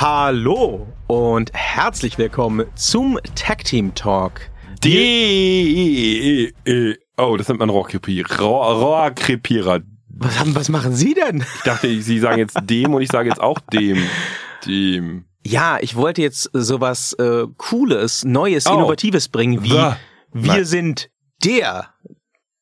Hallo und herzlich willkommen zum Tag Team Talk. D e, Oh, das nennt man Rohrkrepierer. Rohrkrepierer. Was, haben, was machen Sie denn? Ich dachte, Sie sagen jetzt dem und ich sage jetzt auch dem. Dem. Ja, ich wollte jetzt sowas äh, Cooles, Neues, Oh. Innovatives bringen, wie The. wir Nein. sind der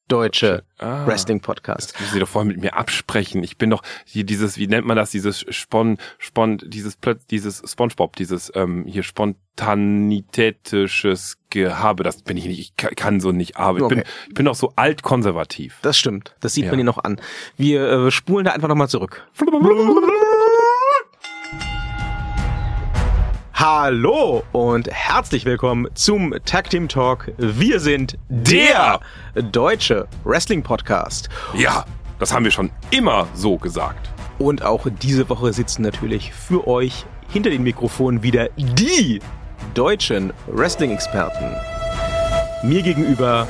deutsche Ah. Wrestling-Podcast. Das müssen Sie doch vorher mit mir absprechen. Ich bin doch hier dieses, wie nennt man das, dieses Spon, Spon, dieses plötz, dieses SpongeBob, dieses ähm, hier spontanitätisches Gehabe. Das bin ich nicht. Ich ka- kann so nicht. Aber ich bin, Okay. ich bin doch so altkonservativ. Das stimmt, das sieht Ja. man Ihnen noch an. Wir äh, spulen da einfach nochmal zurück. Hallo und herzlich willkommen zum Tag Team Talk. Wir sind der deutsche Wrestling Podcast. Ja, das haben wir schon immer so gesagt. Und auch diese Woche sitzen natürlich für euch hinter den Mikrofonen wieder die deutschen Wrestling-Experten. Mir gegenüber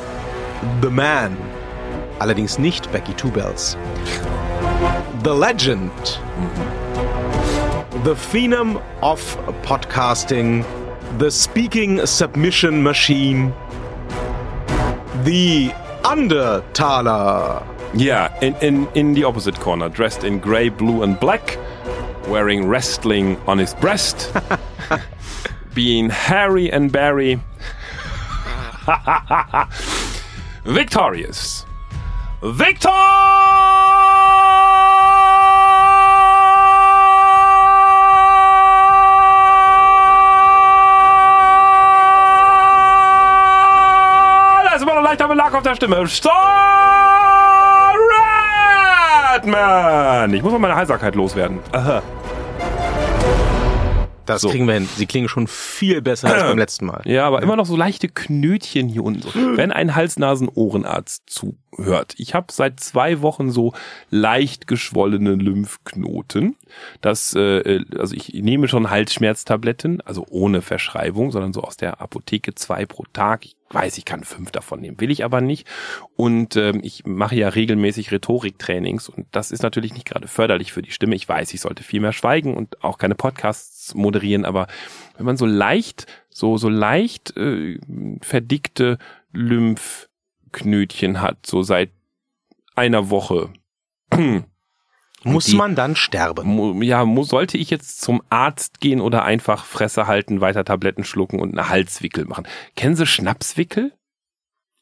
The Man. Allerdings nicht Becky Two Bells. The Legend. The Phenom of Podcasting. The Speaking Submission Machine. The Undertaler. Yeah, in, in, in the opposite corner, dressed in grey, blue, and black, wearing wrestling on his breast, being hairy and Barry, victorious. Victor! Auf der Stimme. Redman! Ich muss mal meine Heiserkeit loswerden. Aha. Das So. kriegen wir hin. Sie klingen schon viel besser als beim letzten Mal. Ja, aber immer noch so leichte Knötchen hier unten. Wenn ein Hals-Nasen-Ohrenarzt zuhört. Ich habe seit zwei Wochen so leicht geschwollene Lymphknoten. Das, äh, also ich nehme schon Halsschmerztabletten, also ohne Verschreibung, sondern so aus der Apotheke zwei pro Tag. Ich weiß, ich kann fünf davon nehmen, will ich aber nicht. Und ähm, ich mache ja regelmäßig Rhetoriktrainings und das ist natürlich nicht gerade förderlich für die Stimme. Ich weiß, ich sollte viel mehr schweigen und auch keine Podcasts moderieren, aber wenn man so leicht, so so leicht äh, verdickte Lymphknötchen hat, so seit einer Woche, Muss die- man dann sterben? ja, sollte ich jetzt zum Arzt gehen oder einfach Fresse halten, weiter Tabletten schlucken und eine Halswickel machen? Kennen Sie Schnapswickel?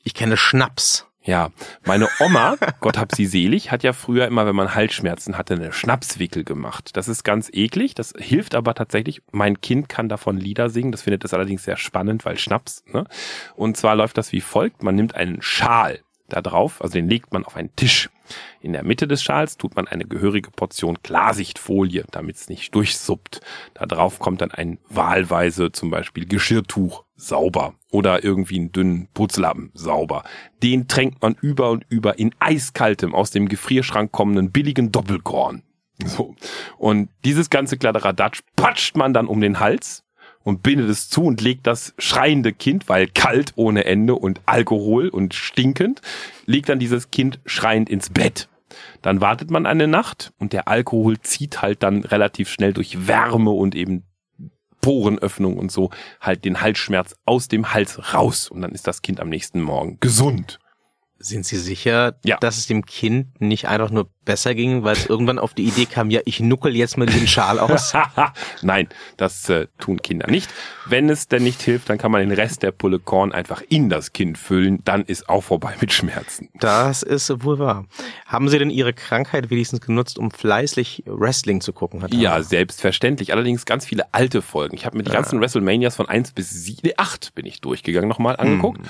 Ich kenne Schnaps. Ja, meine Oma, Gott hab sie selig, hat ja früher immer, wenn man Halsschmerzen hatte, eine Schnapswickel gemacht. Das ist ganz eklig, das hilft aber tatsächlich. Mein Kind kann davon Lieder singen, das findet es allerdings sehr spannend, weil Schnaps, ne? Und zwar läuft das wie folgt, man nimmt einen Schal da drauf, also den legt man auf einen Tisch. In der Mitte des Schals tut man eine gehörige Portion Klarsichtfolie, damit es nicht durchsuppt. Da drauf kommt dann ein wahlweise zum Beispiel Geschirrtuch, sauber. Oder irgendwie einen dünnen Putzlappen, sauber. Den tränkt man über und über in eiskaltem, aus dem Gefrierschrank kommenden billigen Doppelkorn. So. Und dieses ganze Kladderadatsch patscht man dann um den Hals und bindet es zu und legt das schreiende Kind, weil kalt ohne Ende und Alkohol und stinkend, legt dann dieses Kind schreiend ins Bett. Dann wartet man eine Nacht und der Alkohol zieht halt dann relativ schnell durch Wärme und eben Porenöffnung und so halt den Halsschmerz aus dem Hals raus und dann ist das Kind am nächsten Morgen gesund. Sind Sie sicher, Ja. dass es dem Kind nicht einfach nur besser ging, weil es irgendwann auf die Idee kam, ja, ich nuckel jetzt mal diesen Schal aus? Nein, das äh, tun Kinder nicht. Wenn es denn nicht hilft, dann kann man den Rest der Pulle Korn einfach in das Kind füllen, dann ist auch vorbei mit Schmerzen. Das ist wohl wahr. Haben Sie denn Ihre Krankheit wenigstens genutzt, um fleißig Wrestling zu gucken? Thaler? Ja, selbstverständlich. Allerdings ganz viele alte Folgen. Ich habe mir die ganzen WrestleManias von 1 bis 7, nee, 8 bin ich durchgegangen nochmal angeguckt.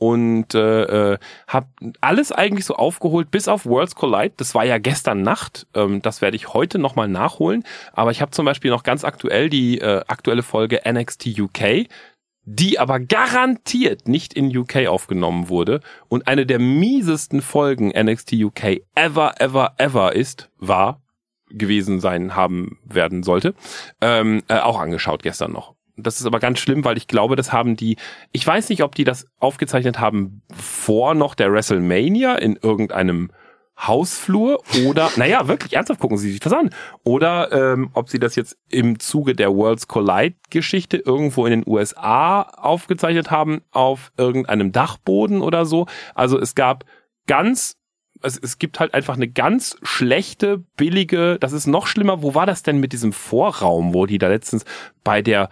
Und äh, äh, habe alles eigentlich so aufgeholt, bis auf Worlds Collide. Das war ja gestern Nacht. Ähm, das werde ich heute nochmal nachholen. Aber ich habe zum Beispiel noch ganz aktuell die äh, aktuelle Folge NXT UK, die aber garantiert nicht in UK aufgenommen wurde und eine der miesesten Folgen NXT UK ever, ever, ever ist, war, gewesen sein haben werden sollte, ähm, äh, auch angeschaut gestern noch. Das ist aber ganz schlimm, weil ich glaube, das haben die, ich weiß nicht, ob die das aufgezeichnet haben vor noch der WrestleMania in irgendeinem Hausflur oder, naja, wirklich ernsthaft gucken Sie sich das an. Oder ähm, ob Sie das jetzt im Zuge der Worlds Collide-Geschichte irgendwo in den USA aufgezeichnet haben, auf irgendeinem Dachboden oder so. Also es gab ganz es, es gibt halt einfach eine ganz schlechte, billige, das ist noch schlimmer. Wo war das denn mit diesem Vorraum, wo die da letztens bei der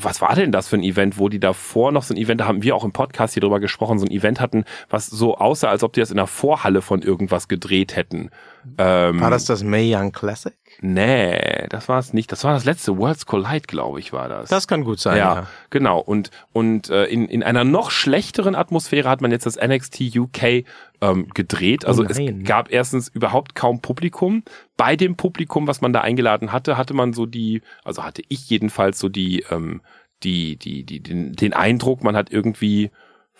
was war denn das für ein Event, wo die davor noch so ein Event, da haben wir auch im Podcast hier drüber gesprochen, so ein Event hatten, was so aussah, als ob die das in der Vorhalle von irgendwas gedreht hätten. Ähm, war das das May Young Classic? Nee, das war es nicht. Das war das letzte Worlds Collide, glaube ich, war das. Das kann gut sein. Ja, ja. genau. Und und äh, in in einer noch schlechteren Atmosphäre hat man jetzt das NXT UK ähm, gedreht. Also oh es gab erstens überhaupt kaum Publikum. Bei dem Publikum, was man da eingeladen hatte, hatte man so die, also hatte ich jedenfalls so die ähm, die die die den, den Eindruck, man hat irgendwie,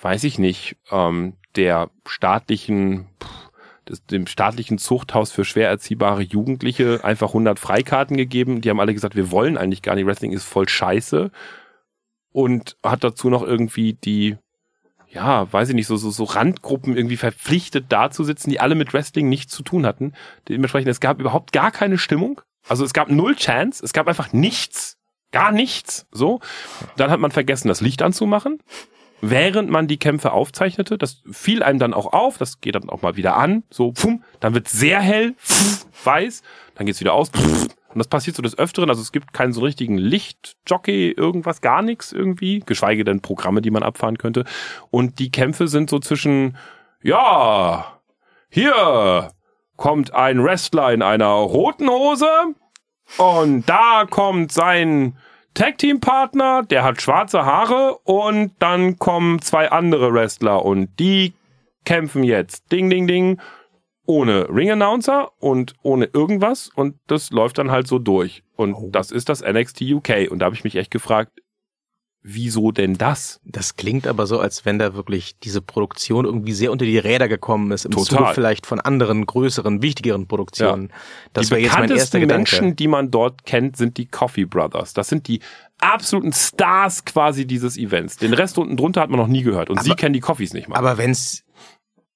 weiß ich nicht, ähm, der staatlichen pff, dem staatlichen Zuchthaus für schwer erziehbare Jugendliche einfach 100 Freikarten gegeben. Die haben alle gesagt, wir wollen eigentlich gar nicht, Wrestling ist voll scheiße. Und hat dazu noch irgendwie die, ja, weiß ich nicht, so, so, so Randgruppen irgendwie verpflichtet da zu sitzen, die alle mit Wrestling nichts zu tun hatten. Dementsprechend, es gab überhaupt gar keine Stimmung. Also es gab null Chance, es gab einfach nichts. Gar nichts. So. Dann hat man vergessen, das Licht anzumachen während man die Kämpfe aufzeichnete. Das fiel einem dann auch auf, das geht dann auch mal wieder an, so, pfum, dann wird sehr hell, pfum, weiß, dann geht's wieder aus, pfum, und das passiert so des Öfteren, also es gibt keinen so richtigen Lichtjockey, irgendwas, gar nichts irgendwie, geschweige denn Programme, die man abfahren könnte. Und die Kämpfe sind so zwischen, ja, hier kommt ein Wrestler in einer roten Hose und da kommt sein Tag-Team-Partner, der hat schwarze Haare und dann kommen zwei andere Wrestler und die kämpfen jetzt. Ding, ding, ding. Ohne Ring-Announcer und ohne irgendwas und das läuft dann halt so durch. Und oh. das ist das NXT UK. Und da habe ich mich echt gefragt, wieso denn das? Das klingt aber so, als wenn da wirklich diese Produktion irgendwie sehr unter die Räder gekommen ist, im Total. Zuge vielleicht von anderen, größeren, wichtigeren Produktionen. Ja. Das wäre jetzt mein erster Gedanke. Menschen, die man dort kennt, sind die Coffee Brothers. Das sind die absoluten Stars quasi dieses Events. Den Rest unten drunter hat man noch nie gehört und aber, sie kennen die Coffees nicht mal. Aber wenn's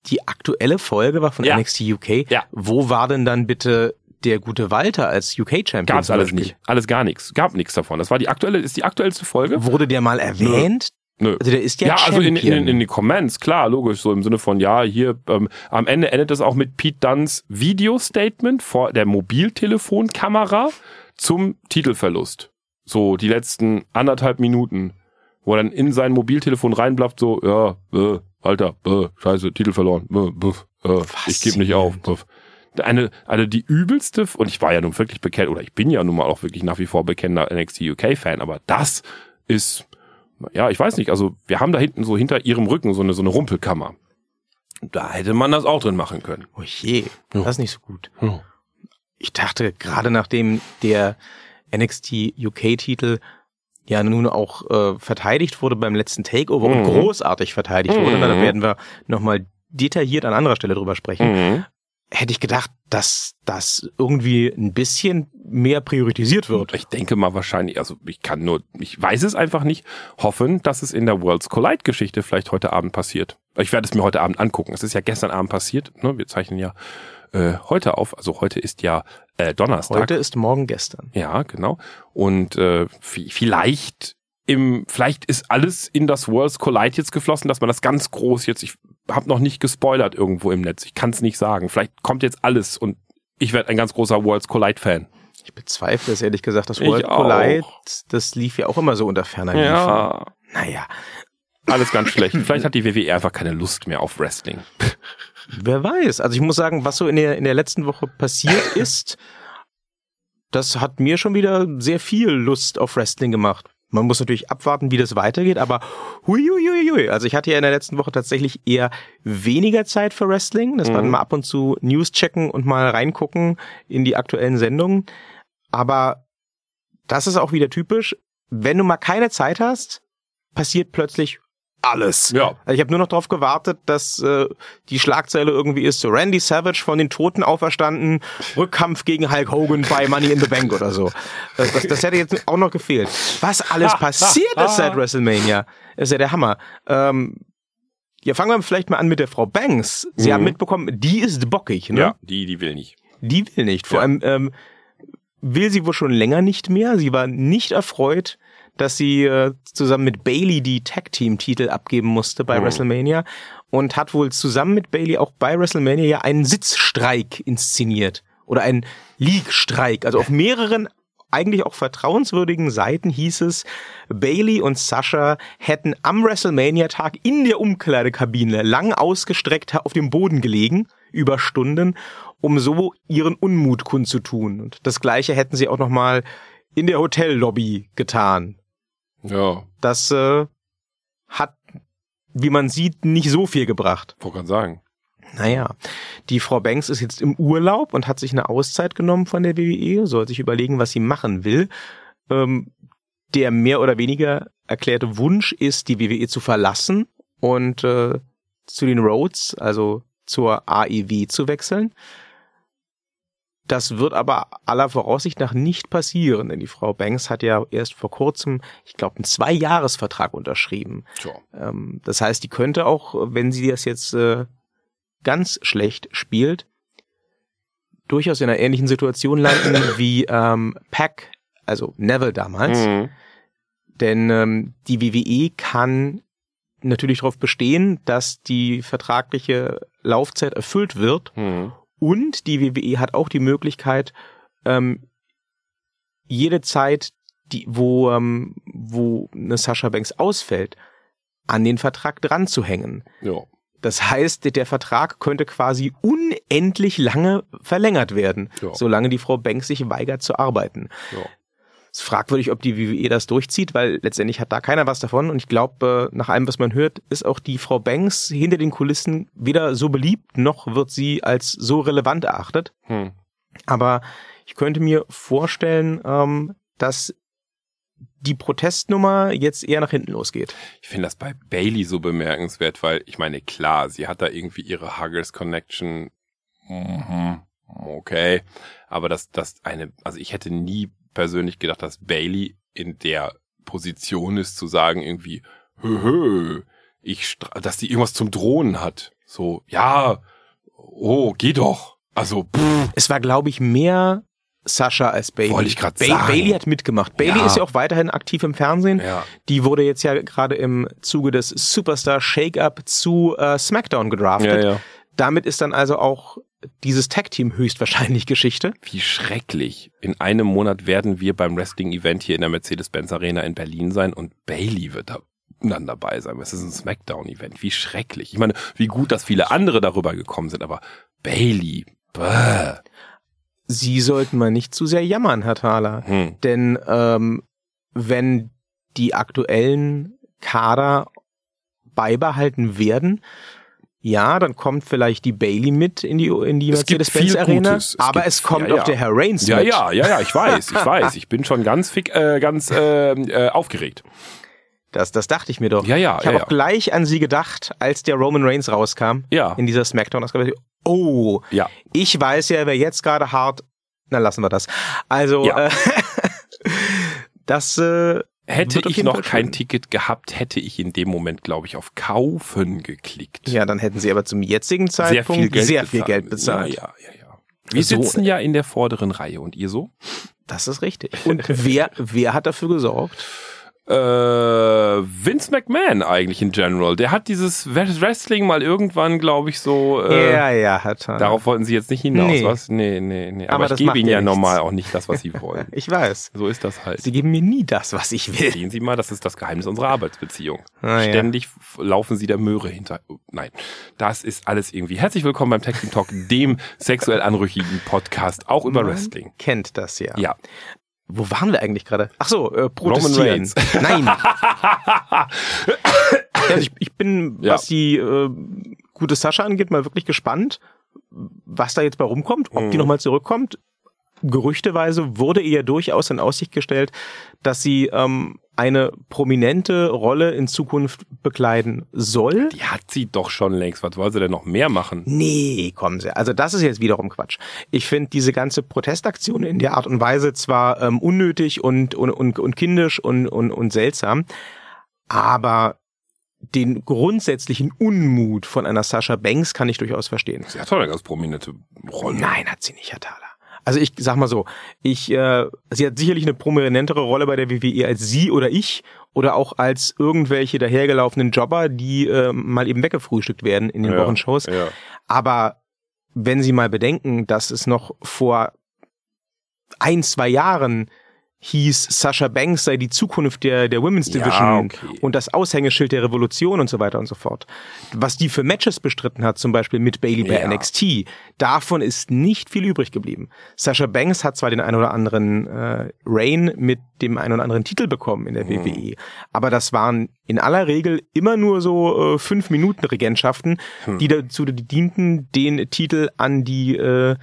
die aktuelle Folge war von ja. NXT UK, ja. wo war denn dann bitte der gute Walter als UK-Champion. Gab's alles nicht. Alles gar nichts. Gab nichts davon. Das war die aktuelle, ist die aktuellste Folge. Wurde der mal erwähnt? Nö. Also der ist ja Ja, also in, in, in den Comments, klar, logisch, so im Sinne von, ja, hier, ähm, am Ende endet es auch mit Pete Dunns Video-Statement vor der Mobiltelefonkamera zum Titelverlust. So, die letzten anderthalb Minuten, wo er dann in sein Mobiltelefon reinblafft, so, ja, äh, Alter, äh, scheiße, Titel verloren, äh, äh, ich gebe nicht auf. Äh eine, eine die übelste, und ich war ja nun wirklich bekennt, oder ich bin ja nun mal auch wirklich nach wie vor bekennender NXT UK-Fan, aber das ist, ja, ich weiß nicht, also wir haben da hinten so hinter ihrem Rücken so eine, so eine Rumpelkammer. Da hätte man das auch drin machen können. Oh je, ja. das ist nicht so gut. Ja. Ich dachte, gerade nachdem der NXT UK-Titel ja nun auch äh, verteidigt wurde beim letzten Takeover mhm. und großartig verteidigt mhm. wurde, da werden wir nochmal detailliert an anderer Stelle drüber sprechen. Mhm hätte ich gedacht, dass das irgendwie ein bisschen mehr priorisiert wird. Ich denke mal wahrscheinlich, also ich kann nur, ich weiß es einfach nicht, hoffen, dass es in der Worlds Collide Geschichte vielleicht heute Abend passiert. Ich werde es mir heute Abend angucken. Es ist ja gestern Abend passiert. Ne? Wir zeichnen ja äh, heute auf. Also heute ist ja äh, Donnerstag. Heute ist morgen gestern. Ja, genau. Und äh, vielleicht im, vielleicht ist alles in das Worlds Collide jetzt geflossen, dass man das ganz groß jetzt, ich habe noch nicht gespoilert irgendwo im Netz, ich kann es nicht sagen. Vielleicht kommt jetzt alles und ich werde ein ganz großer Worlds Collide Fan. Ich bezweifle es ehrlich gesagt, das World Collide, das lief ja auch immer so unter ferner Ja. Naja. Alles ganz schlecht. Vielleicht hat die WWE einfach keine Lust mehr auf Wrestling. Wer weiß. Also ich muss sagen, was so in der, in der letzten Woche passiert ist, das hat mir schon wieder sehr viel Lust auf Wrestling gemacht. Man muss natürlich abwarten, wie das weitergeht, aber hui, hui, hui, hui. Also ich hatte ja in der letzten Woche tatsächlich eher weniger Zeit für Wrestling. Das mhm. war mal ab und zu News checken und mal reingucken in die aktuellen Sendungen. Aber das ist auch wieder typisch. Wenn du mal keine Zeit hast, passiert plötzlich alles. Ja. Also ich habe nur noch darauf gewartet, dass äh, die Schlagzeile irgendwie ist, so Randy Savage von den Toten auferstanden, Rückkampf gegen Hulk Hogan bei Money in the Bank oder so. Das, das, das hätte jetzt auch noch gefehlt. Was alles passiert ist seit WrestleMania, ist ja der Hammer. Ähm, Ja, fangen wir vielleicht mal an mit der Frau Banks. Sie Mhm. haben mitbekommen, die ist bockig, ne? Ja, die, die will nicht. Die will nicht. Vor Ja. allem ähm, will sie wohl schon länger nicht mehr. Sie war nicht erfreut, dass sie äh, zusammen mit Bailey die Tag Team Titel abgeben musste bei Mhm. WrestleMania und hat wohl zusammen mit Bailey auch bei WrestleMania ja einen Sitzstreik inszeniert oder einen League-Streik. Also auf mehreren eigentlich auch vertrauenswürdigen Seiten hieß es, Bailey und Sascha hätten am WrestleMania-Tag in der Umkleidekabine lang ausgestreckt auf dem Boden gelegen, über Stunden, um so ihren Unmut kundzutun. Und das Gleiche hätten sie auch nochmal in der Hotellobby getan. Ja, Das äh, hat, wie man sieht, nicht so viel gebracht. wollte gerade sagen. Naja, die Frau Banks ist jetzt im Urlaub und hat sich eine Auszeit genommen von der WWE, soll sich überlegen, was sie machen will. Ähm, der mehr oder weniger erklärte Wunsch ist, die WWE zu verlassen und äh, zu den Rhodes, also zur AEW zu wechseln. Das wird aber aller Voraussicht nach nicht passieren, denn die Frau Banks hat ja erst vor kurzem, ich glaube, einen Zwei-Jahres-Vertrag unterschrieben. Tja. Ähm, das heißt, die könnte auch, wenn sie das jetzt äh, ganz schlecht spielt, durchaus in einer ähnlichen Situation landen wie ähm, Pack, also Neville damals. Mhm. Denn ähm, die WWE kann natürlich darauf bestehen, dass die vertragliche Laufzeit erfüllt wird. Mhm. Und die WWE hat auch die Möglichkeit, ähm, jede Zeit, die, wo, ähm, wo eine Sascha Banks ausfällt, an den Vertrag dran zu hängen. Ja. Das heißt, der Vertrag könnte quasi unendlich lange verlängert werden, Ja. solange die Frau Banks sich weigert zu arbeiten. Ja. Es ist fragwürdig, ob die WWE das durchzieht, weil letztendlich hat da keiner was davon. Und ich glaube, äh, nach allem, was man hört, ist auch die Frau Banks hinter den Kulissen weder so beliebt, noch wird sie als so relevant erachtet. Hm. Aber ich könnte mir vorstellen, ähm, dass die Protestnummer jetzt eher nach hinten losgeht. Ich finde das bei Bailey so bemerkenswert, weil ich meine, klar, sie hat da irgendwie ihre Huggers Connection. Mhm. Okay. Aber das, das eine, also ich hätte nie persönlich gedacht, dass Bailey in der Position ist, zu sagen irgendwie, hö, ich, dass die irgendwas zum Drohen hat. So, ja, oh, geh doch. Also, pff, Es war, glaube ich, mehr Sascha als Bailey. Wollte ich grad Ba- sagen. Bailey hat mitgemacht. Bailey Ja. ist ja auch weiterhin aktiv im Fernsehen. ja, Die wurde jetzt ja gerade im Zuge des Superstar Shake-Up zu äh, SmackDown gedraftet. ja, ja. Damit ist dann also auch dieses Tag-Team höchstwahrscheinlich Geschichte. Wie schrecklich. In einem Monat werden wir beim Wrestling-Event hier in der Mercedes-Benz Arena in Berlin sein und Bailey wird da dann dabei sein. Es ist ein Smackdown-Event. Wie schrecklich. Ich meine, wie gut, dass viele andere darüber gekommen sind, aber Bailey, bäh. Sie sollten mal nicht zu sehr jammern, Herr Thaler. Hm. Denn ähm, wenn die aktuellen Kader beibehalten werden, ja, dann kommt vielleicht die Bailey mit in die, in die Mercedes-Benz Arena. Es aber es kommt ja, auch ja. der Herr Reigns Ja, mit. ja, ja, ja, ich weiß, ich weiß. Ich bin schon ganz fick, äh, ganz äh, äh, aufgeregt. Das, das dachte ich mir doch. Ja, ja, ich habe ja. auch gleich an sie gedacht, als der Roman Reigns rauskam Ja, in dieser Smackdown-Ausgabe. Oh, ja. ich weiß ja, wer jetzt gerade hart. Na, lassen wir das. Also, äh, das äh, Hätte ich noch kein. Ticket gehabt, hätte ich in dem Moment, glaube ich, auf Kaufen geklickt. ja, dann hätten sie aber zum jetzigen sehr Zeitpunkt viel Geld sehr viel bezahlt. Geld bezahlt. Ja, ja, ja. ja. Wir So. sitzen ja in der vorderen Reihe und ihr so? Das ist richtig. Und wer, wer hat dafür gesorgt? Äh, Vince McMahon eigentlich in general. Der hat dieses Wrestling mal irgendwann, glaube ich, so. Äh, ja, ja, hat er. Darauf wollten sie jetzt nicht hinaus, Nee. was? Nee, nee, nee. Aber Aber, ich gebe ihnen ja ja nichts. normal auch nicht das, was sie wollen. Ich weiß. So ist das halt. Sie geben mir nie das, was ich will. Sehen Sie mal, das ist das Geheimnis unserer Arbeitsbeziehung. Ah, ja. Ständig f- laufen Sie der Möhre hinter. Nein, das ist alles irgendwie. Herzlich willkommen beim Tech Talk, dem sexuell anrüchigen Podcast, auch über Man Wrestling. Kennt das ja. Ja. Wo waren wir eigentlich gerade? Ach so, äh, protestieren. Reigns. Nein. also ich, ich bin, Ja. was die äh, gute Sascha angeht, mal wirklich gespannt, was da jetzt bei rumkommt, ob die Mhm. nochmal zurückkommt. Gerüchteweise wurde ihr durchaus in Aussicht gestellt, dass sie ähm, eine prominente Rolle in Zukunft bekleiden soll. Die hat sie doch schon längst. Was soll sie denn noch mehr machen? Nee, kommen Sie. Also das ist jetzt wiederum Quatsch. Ich finde diese ganze Protestaktion in der Art und Weise zwar ähm, unnötig und, und, und, und kindisch und, und, und seltsam, aber den grundsätzlichen Unmut von einer Sascha Banks kann ich durchaus verstehen. Sie hat doch eine ganz prominente Rolle. Nein, hat sie nicht, Herr Thaler. Also ich sag mal so, ich, äh, sie hat sicherlich eine prominentere Rolle bei der WWE als Sie oder ich oder auch als irgendwelche dahergelaufenen Jobber, die äh, mal eben weggefrühstückt werden in den Ja, Wochenshows. Ja. Aber wenn Sie mal bedenken, dass es noch vor ein, zwei Jahren hieß, Sasha Banks sei die Zukunft der, der Women's Ja, Division okay. und das Aushängeschild der Revolution und so weiter und so fort. Was die für Matches bestritten hat, zum Beispiel mit Bailey bei Ja. NXT, davon ist nicht viel übrig geblieben. Sasha Banks hat zwar den ein oder anderen äh, Reign mit dem ein oder anderen Titel bekommen in der Mhm. WWE, aber das waren in aller Regel immer nur so äh, fünf Minuten Regentschaften, Hm. die dazu dienten, den Titel an die äh,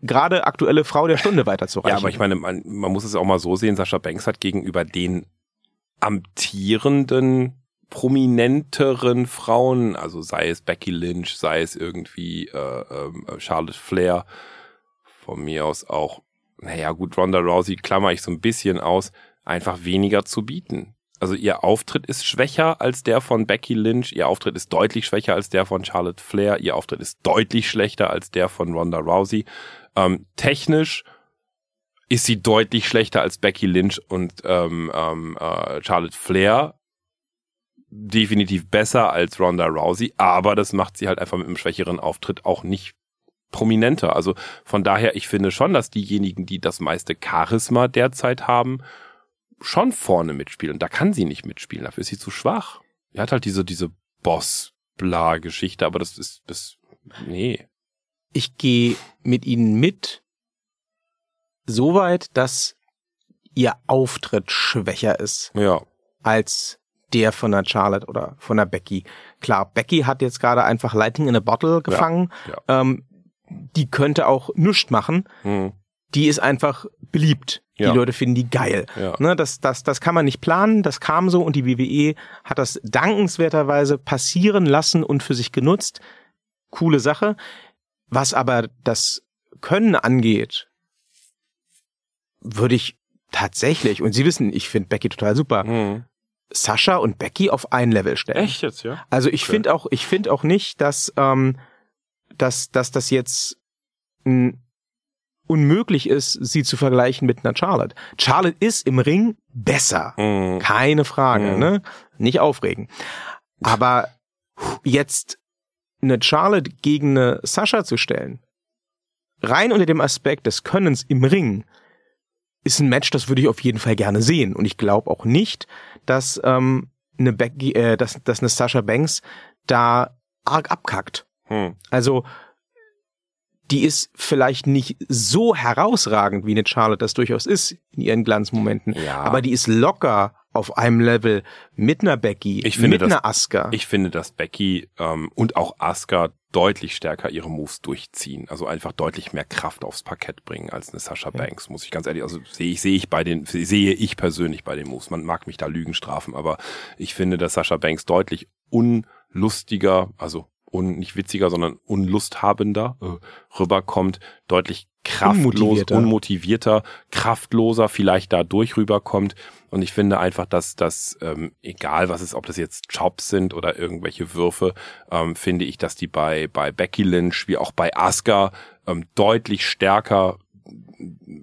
gerade aktuelle Frau der Stunde weiterzureichen. Ja, aber ich meine, man, man muss es auch mal so sehen, Sascha Banks hat gegenüber den amtierenden, prominenteren Frauen, also sei es Becky Lynch, sei es irgendwie äh, ähm, Charlotte Flair, von mir aus auch, naja gut, Ronda Rousey klammer ich so ein bisschen aus, einfach weniger zu bieten. Also ihr Auftritt ist schwächer als der von Becky Lynch, ihr Auftritt ist deutlich schwächer als der von Charlotte Flair, ihr Auftritt ist deutlich schlechter als der von Ronda Rousey. Ähm, technisch ist sie deutlich schlechter als Becky Lynch und ähm, ähm, äh, Charlotte Flair. Definitiv besser als Ronda Rousey, aber das macht sie halt einfach mit einem schwächeren Auftritt auch nicht prominenter. Also von daher, ich finde schon, dass diejenigen, die das meiste Charisma derzeit haben, schon vorne mitspielen. Da kann sie nicht mitspielen, dafür ist sie zu schwach. Sie hat halt diese, diese Boss-Bla-Geschichte, aber das ist, das, nee. ich gehe mit ihnen mit, soweit, dass ihr Auftritt schwächer ist Ja, als der von der Charlotte oder von der Becky. Klar, Becky hat jetzt gerade einfach Lightning in a Bottle gefangen. ja. Ähm, die könnte auch nichts machen. hm, Die ist einfach beliebt. Ja. Die Leute finden die geil. ja. Ne, das, das, das kann man nicht planen, das kam so und die WWE hat das dankenswerterweise passieren lassen und für sich genutzt. Coole Sache. Was aber das Können angeht, würde ich tatsächlich, und Sie wissen, ich finde Becky total super, Hm. Sascha und Becky auf ein Level stellen. Echt jetzt, ja? Also ich Okay. finde auch, ich finde auch nicht, dass, ähm, dass, dass das jetzt mh, unmöglich ist, sie zu vergleichen mit einer Charlotte. Charlotte ist im Ring besser. Hm. Keine Frage, Mhm. ne? Nicht aufregen. Aber jetzt eine Charlotte gegen eine Sascha zu stellen, rein unter dem Aspekt des Könnens im Ring, ist ein Match, das würde ich auf jeden Fall gerne sehen. Und ich glaube auch nicht, dass ähm, eine Becky, äh, dass, dass eine Sasha Banks da arg abkackt. Hm. Also die ist vielleicht nicht so herausragend, wie eine Charlotte das durchaus ist in ihren Glanzmomenten, Ja. aber die ist locker auf einem Level mit einer Becky, Ich finde, mit das- einer Asuka. Ich finde, dass Becky ähm, und auch Asuka deutlich stärker ihre Moves durchziehen. Also einfach deutlich mehr Kraft aufs Parkett bringen als eine Sasha Banks, muss ich ganz ehrlich. Also sehe ich, sehe ich bei den, sehe ich persönlich bei den Moves. Man mag mich da Lügen strafen, aber ich finde, dass Sasha Banks deutlich unlustiger, also un, nicht witziger, sondern unlusthabender äh, rüberkommt, deutlich kraftlos, Unmotivierter. unmotivierter, kraftloser vielleicht dadurch rüberkommt. Und ich finde einfach, dass das, ähm, egal was es, ob das jetzt Chops sind oder irgendwelche Würfe, ähm, finde ich, dass die bei, bei Becky Lynch wie auch bei Asuka ähm, deutlich stärker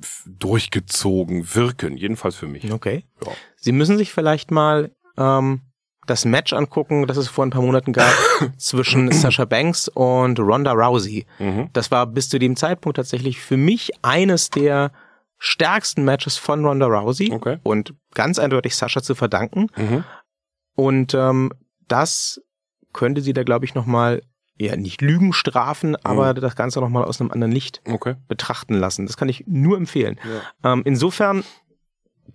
f- durchgezogen wirken. Jedenfalls für mich. okay. Ja. Sie müssen sich vielleicht mal ähm, das Match angucken, das es vor ein paar Monaten gab zwischen Sasha Banks und Ronda Rousey. Mhm. Das war bis zu dem Zeitpunkt tatsächlich für mich eines der stärksten Matches von Ronda Rousey Okay. und ganz eindeutig Sascha zu verdanken. Mhm. Und ähm, das könnte sie da, glaube ich, nochmal, ja, nicht Lügen strafen, aber Mhm. das Ganze nochmal aus einem anderen Licht Okay. betrachten lassen. Das kann ich nur empfehlen. Ja. Ähm, insofern,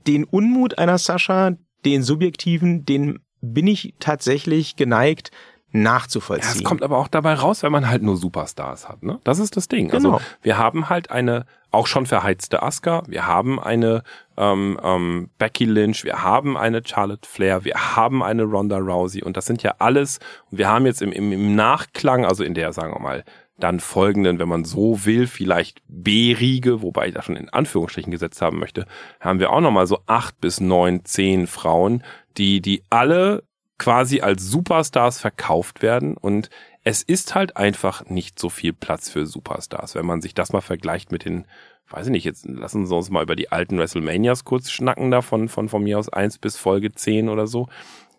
den Unmut einer Sascha, den subjektiven, den bin ich tatsächlich geneigt Ja, nachzuvollziehen. es kommt aber auch dabei raus, wenn man halt nur Superstars hat, ne? Das ist das Ding. Genau. Also wir haben halt eine auch schon verheizte Asuka, wir haben eine ähm, ähm, Becky Lynch, wir haben eine Charlotte Flair, wir haben eine Ronda Rousey und das sind ja alles, und wir haben jetzt im, im, im Nachklang, also in der, sagen wir mal, dann folgenden, wenn man so will, vielleicht B-Riege, wobei ich da schon in Anführungsstrichen gesetzt haben möchte, haben wir auch nochmal so acht bis neun, zehn Frauen, die, die alle quasi als Superstars verkauft werden und es ist halt einfach nicht so viel Platz für Superstars. Wenn man sich das mal vergleicht mit den, weiß ich nicht, jetzt lassen Sie uns mal über die alten WrestleManias kurz schnacken davon, von, von mir aus eins bis Folge zehn oder so.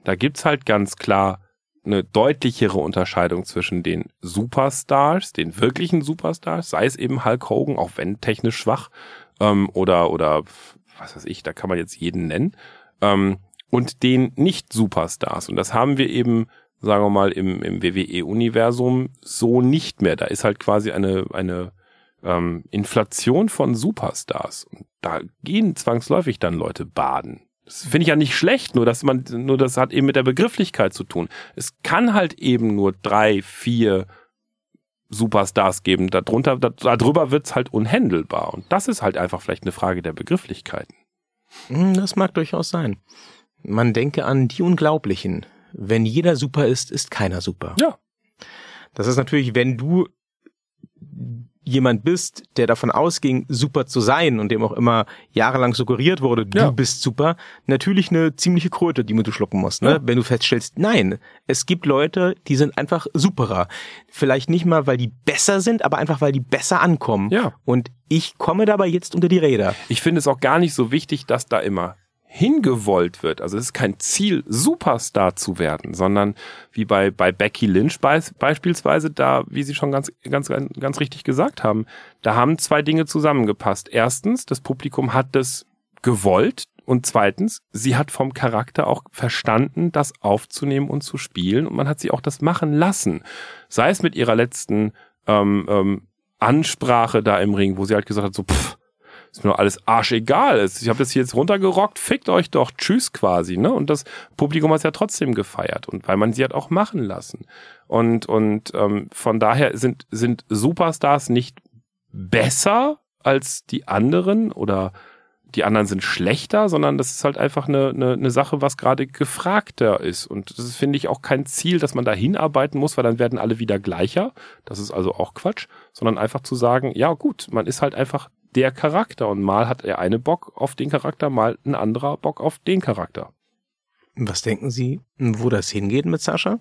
Da gibt's halt ganz klar eine deutlichere Unterscheidung zwischen den Superstars, den wirklichen Superstars, sei es eben Hulk Hogan, auch wenn technisch schwach, ähm, oder, oder, was weiß ich, da kann man jetzt jeden nennen, ähm, und den Nicht-Superstars. Und das haben wir eben, sagen wir mal, im, im WWE-Universum so nicht mehr. Da ist halt quasi eine, eine ähm, Inflation von Superstars. Und da gehen zwangsläufig dann Leute baden. Das finde ich ja nicht schlecht, nur dass man, nur das hat eben mit der Begrifflichkeit zu tun. Es kann halt eben nur drei, vier Superstars geben. Darunter, darüber wird's halt unhändelbar. Und das ist halt einfach vielleicht eine Frage der Begrifflichkeiten. Hm, das mag durchaus sein. Man denke an die Unglaublichen. Wenn jeder super ist, ist keiner super. Ja. Das ist natürlich, wenn du jemand bist, der davon ausging, super zu sein und dem auch immer jahrelang suggeriert wurde, du Ja. bist super, natürlich eine ziemliche Kröte, die du schlucken musst, ne? Ja. Wenn du feststellst, nein, es gibt Leute, die sind einfach superer. Vielleicht nicht mal, weil die besser sind, aber einfach, weil die besser ankommen. Ja. Und ich komme dabei jetzt unter die Räder. Ich finde es auch gar nicht so wichtig, dass da immer hingewollt wird. Also es ist kein Ziel, Superstar zu werden, sondern wie bei, bei Becky Lynch beis beispielsweise, da, wie Sie schon ganz, ganz, ganz richtig gesagt haben, da haben zwei Dinge zusammengepasst. Erstens, das Publikum hat das gewollt und zweitens, sie hat vom Charakter auch verstanden, das aufzunehmen und zu spielen und man hat sie auch das machen lassen. Sei es mit ihrer letzten ähm, ähm, Ansprache da im Ring, wo sie halt gesagt hat, so, pff, ist mir doch alles arschegal. Ich habe das hier jetzt runtergerockt, fickt euch doch, tschüss quasi, ne? Und das Publikum hat es ja trotzdem gefeiert und weil man sie hat auch machen lassen. Und und ähm, von daher sind sind Superstars nicht besser als die anderen oder die anderen sind schlechter, sondern das ist halt einfach eine, eine, eine Sache, was gerade gefragter ist. Und das ist, finde ich, auch kein Ziel, dass man da hinarbeiten muss, weil dann werden alle wieder gleicher. Das ist also auch Quatsch, sondern einfach zu sagen, ja gut, man ist halt einfach der Charakter und mal hat er eine Bock auf den Charakter, mal ein anderer Bock auf den Charakter. Was denken Sie, wo das hingeht mit Sascha?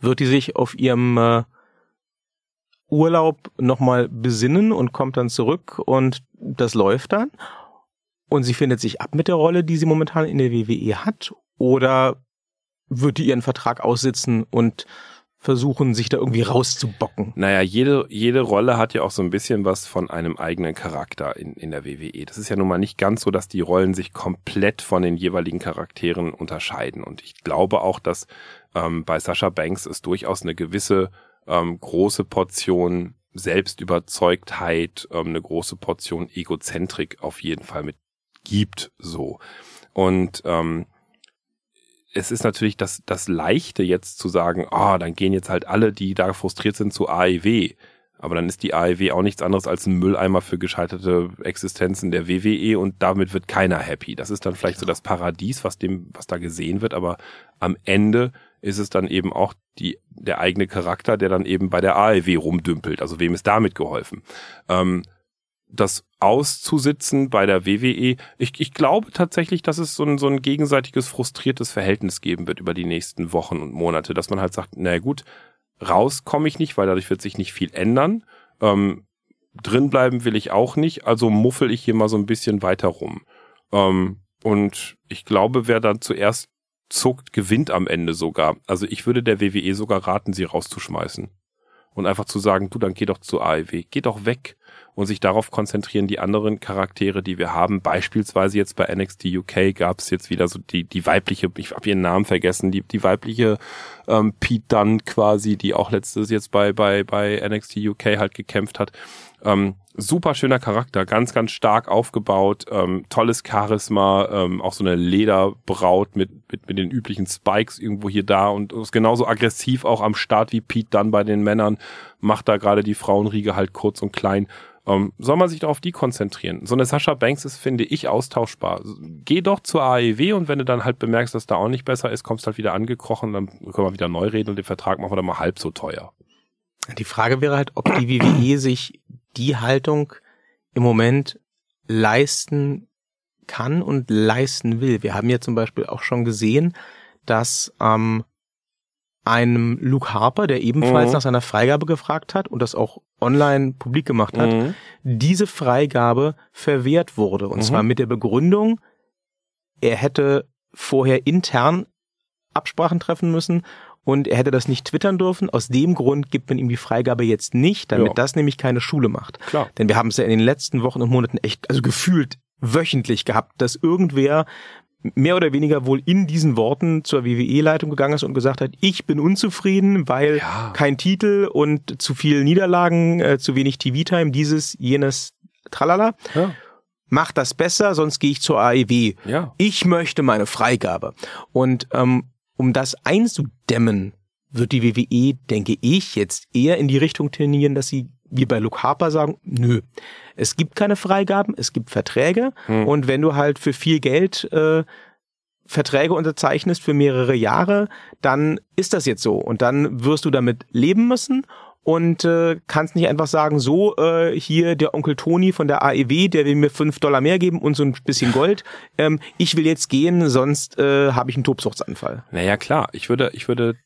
Wird die sich auf ihrem äh, Urlaub nochmal besinnen und kommt dann zurück und das läuft dann? Und sie findet sich ab mit der Rolle, die sie momentan in der WWE hat? Oder wird die ihren Vertrag aussitzen und versuchen, sich da irgendwie rauszubocken? Naja, jede, jede Rolle hat ja auch so ein bisschen was von einem eigenen Charakter in, in der WWE. Das ist ja nun mal nicht ganz so, dass die Rollen sich komplett von den jeweiligen Charakteren unterscheiden. Und ich glaube auch, dass ähm, bei Sascha Banks es durchaus eine gewisse ähm, große Portion Selbstüberzeugtheit, ähm, eine große Portion Egozentrik auf jeden Fall mit gibt, so. Und ähm, es ist natürlich das, das Leichte jetzt zu sagen, ah, dann gehen jetzt halt alle, die da frustriert sind, zu AEW. Aber dann ist die AEW auch nichts anderes als ein Mülleimer für gescheiterte Existenzen der WWE und damit wird keiner happy. Das ist dann vielleicht so das Paradies, was dem, was da gesehen wird, aber am Ende ist es dann eben auch die, der eigene Charakter, der dann eben bei der AEW rumdümpelt. Also wem ist damit geholfen? Ähm, das auszusitzen bei der WWE. Ich, ich glaube tatsächlich, dass es so ein, so ein gegenseitiges frustriertes Verhältnis geben wird über die nächsten Wochen und Monate, dass man halt sagt, na gut, raus komme ich nicht, weil dadurch wird sich nicht viel ändern. Ähm, drin bleiben will ich auch nicht, also muffel ich hier mal so ein bisschen weiter rum. Ähm, und ich glaube, wer dann zuerst zuckt, gewinnt am Ende sogar. Also ich würde der WWE sogar raten, sie rauszuschmeißen. Und einfach zu sagen, du, dann geh doch zu AEW, geh doch weg und sich darauf konzentrieren, die anderen Charaktere, die wir haben. Beispielsweise jetzt bei NXT UK gab es jetzt wieder so die, die weibliche, ich habe ihren Namen vergessen, die, die weibliche ähm, Pete Dunn quasi, die auch letztes jetzt bei, bei, bei NXT UK halt gekämpft hat. Ähm, super schöner Charakter, ganz, ganz stark aufgebaut, ähm, tolles Charisma, ähm, auch so eine Lederbraut mit, mit, mit den üblichen Spikes irgendwo hier da und ist genauso aggressiv auch am Start wie Pete dann bei den Männern, macht da gerade die Frauenriege halt kurz und klein. Ähm, soll man sich doch auf die konzentrieren. So eine Sascha Banks ist, finde ich, austauschbar. Geh doch zur AEW und wenn du dann halt bemerkst, dass da auch nicht besser ist, kommst halt wieder angekrochen, dann können wir wieder neu reden und den Vertrag machen wir dann mal halb so teuer. Die Frage wäre halt, ob die WWE sich die Haltung im Moment leisten kann und leisten will. Wir haben ja zum Beispiel auch schon gesehen, dass ähm, einem Luke Harper, der ebenfalls Mhm. nach seiner Freigabe gefragt hat und das auch online publik gemacht hat, Mhm. diese Freigabe verwehrt wurde. Und Mhm. zwar mit der Begründung, er hätte vorher intern Absprachen treffen müssen und er hätte das nicht twittern dürfen. Aus dem Grund gibt man ihm die Freigabe jetzt nicht, damit Ja. das nämlich keine Schule macht. Klar. Denn wir haben es ja in den letzten Wochen und Monaten echt, also gefühlt wöchentlich gehabt, dass irgendwer mehr oder weniger wohl in diesen Worten zur WWE-Leitung gegangen ist und gesagt hat, ich bin unzufrieden, weil Ja. kein Titel und zu viel Niederlagen, äh, zu wenig TV-Time, dieses, jenes, tralala. Ja. Mach das besser, sonst gehe ich zur AEW. Ja. Ich möchte meine Freigabe. Und ähm, um das einzudämmen, wird die WWE, denke ich, jetzt eher in die Richtung trainieren, dass sie wie bei Luke Harper sagen, nö, es gibt keine Freigaben, es gibt Verträge Hm. und wenn du halt für viel Geld äh, Verträge unterzeichnest für mehrere Jahre, dann ist das jetzt so und dann wirst du damit leben müssen und äh, kannst nicht einfach sagen, so äh, hier der Onkel Toni von der AEW, der will mir fünf Dollar mehr geben und so ein bisschen Gold. Ähm, ich will jetzt gehen, sonst äh, habe ich einen Tobsuchtsanfall. Naja, klar. Ich würde, ich würde,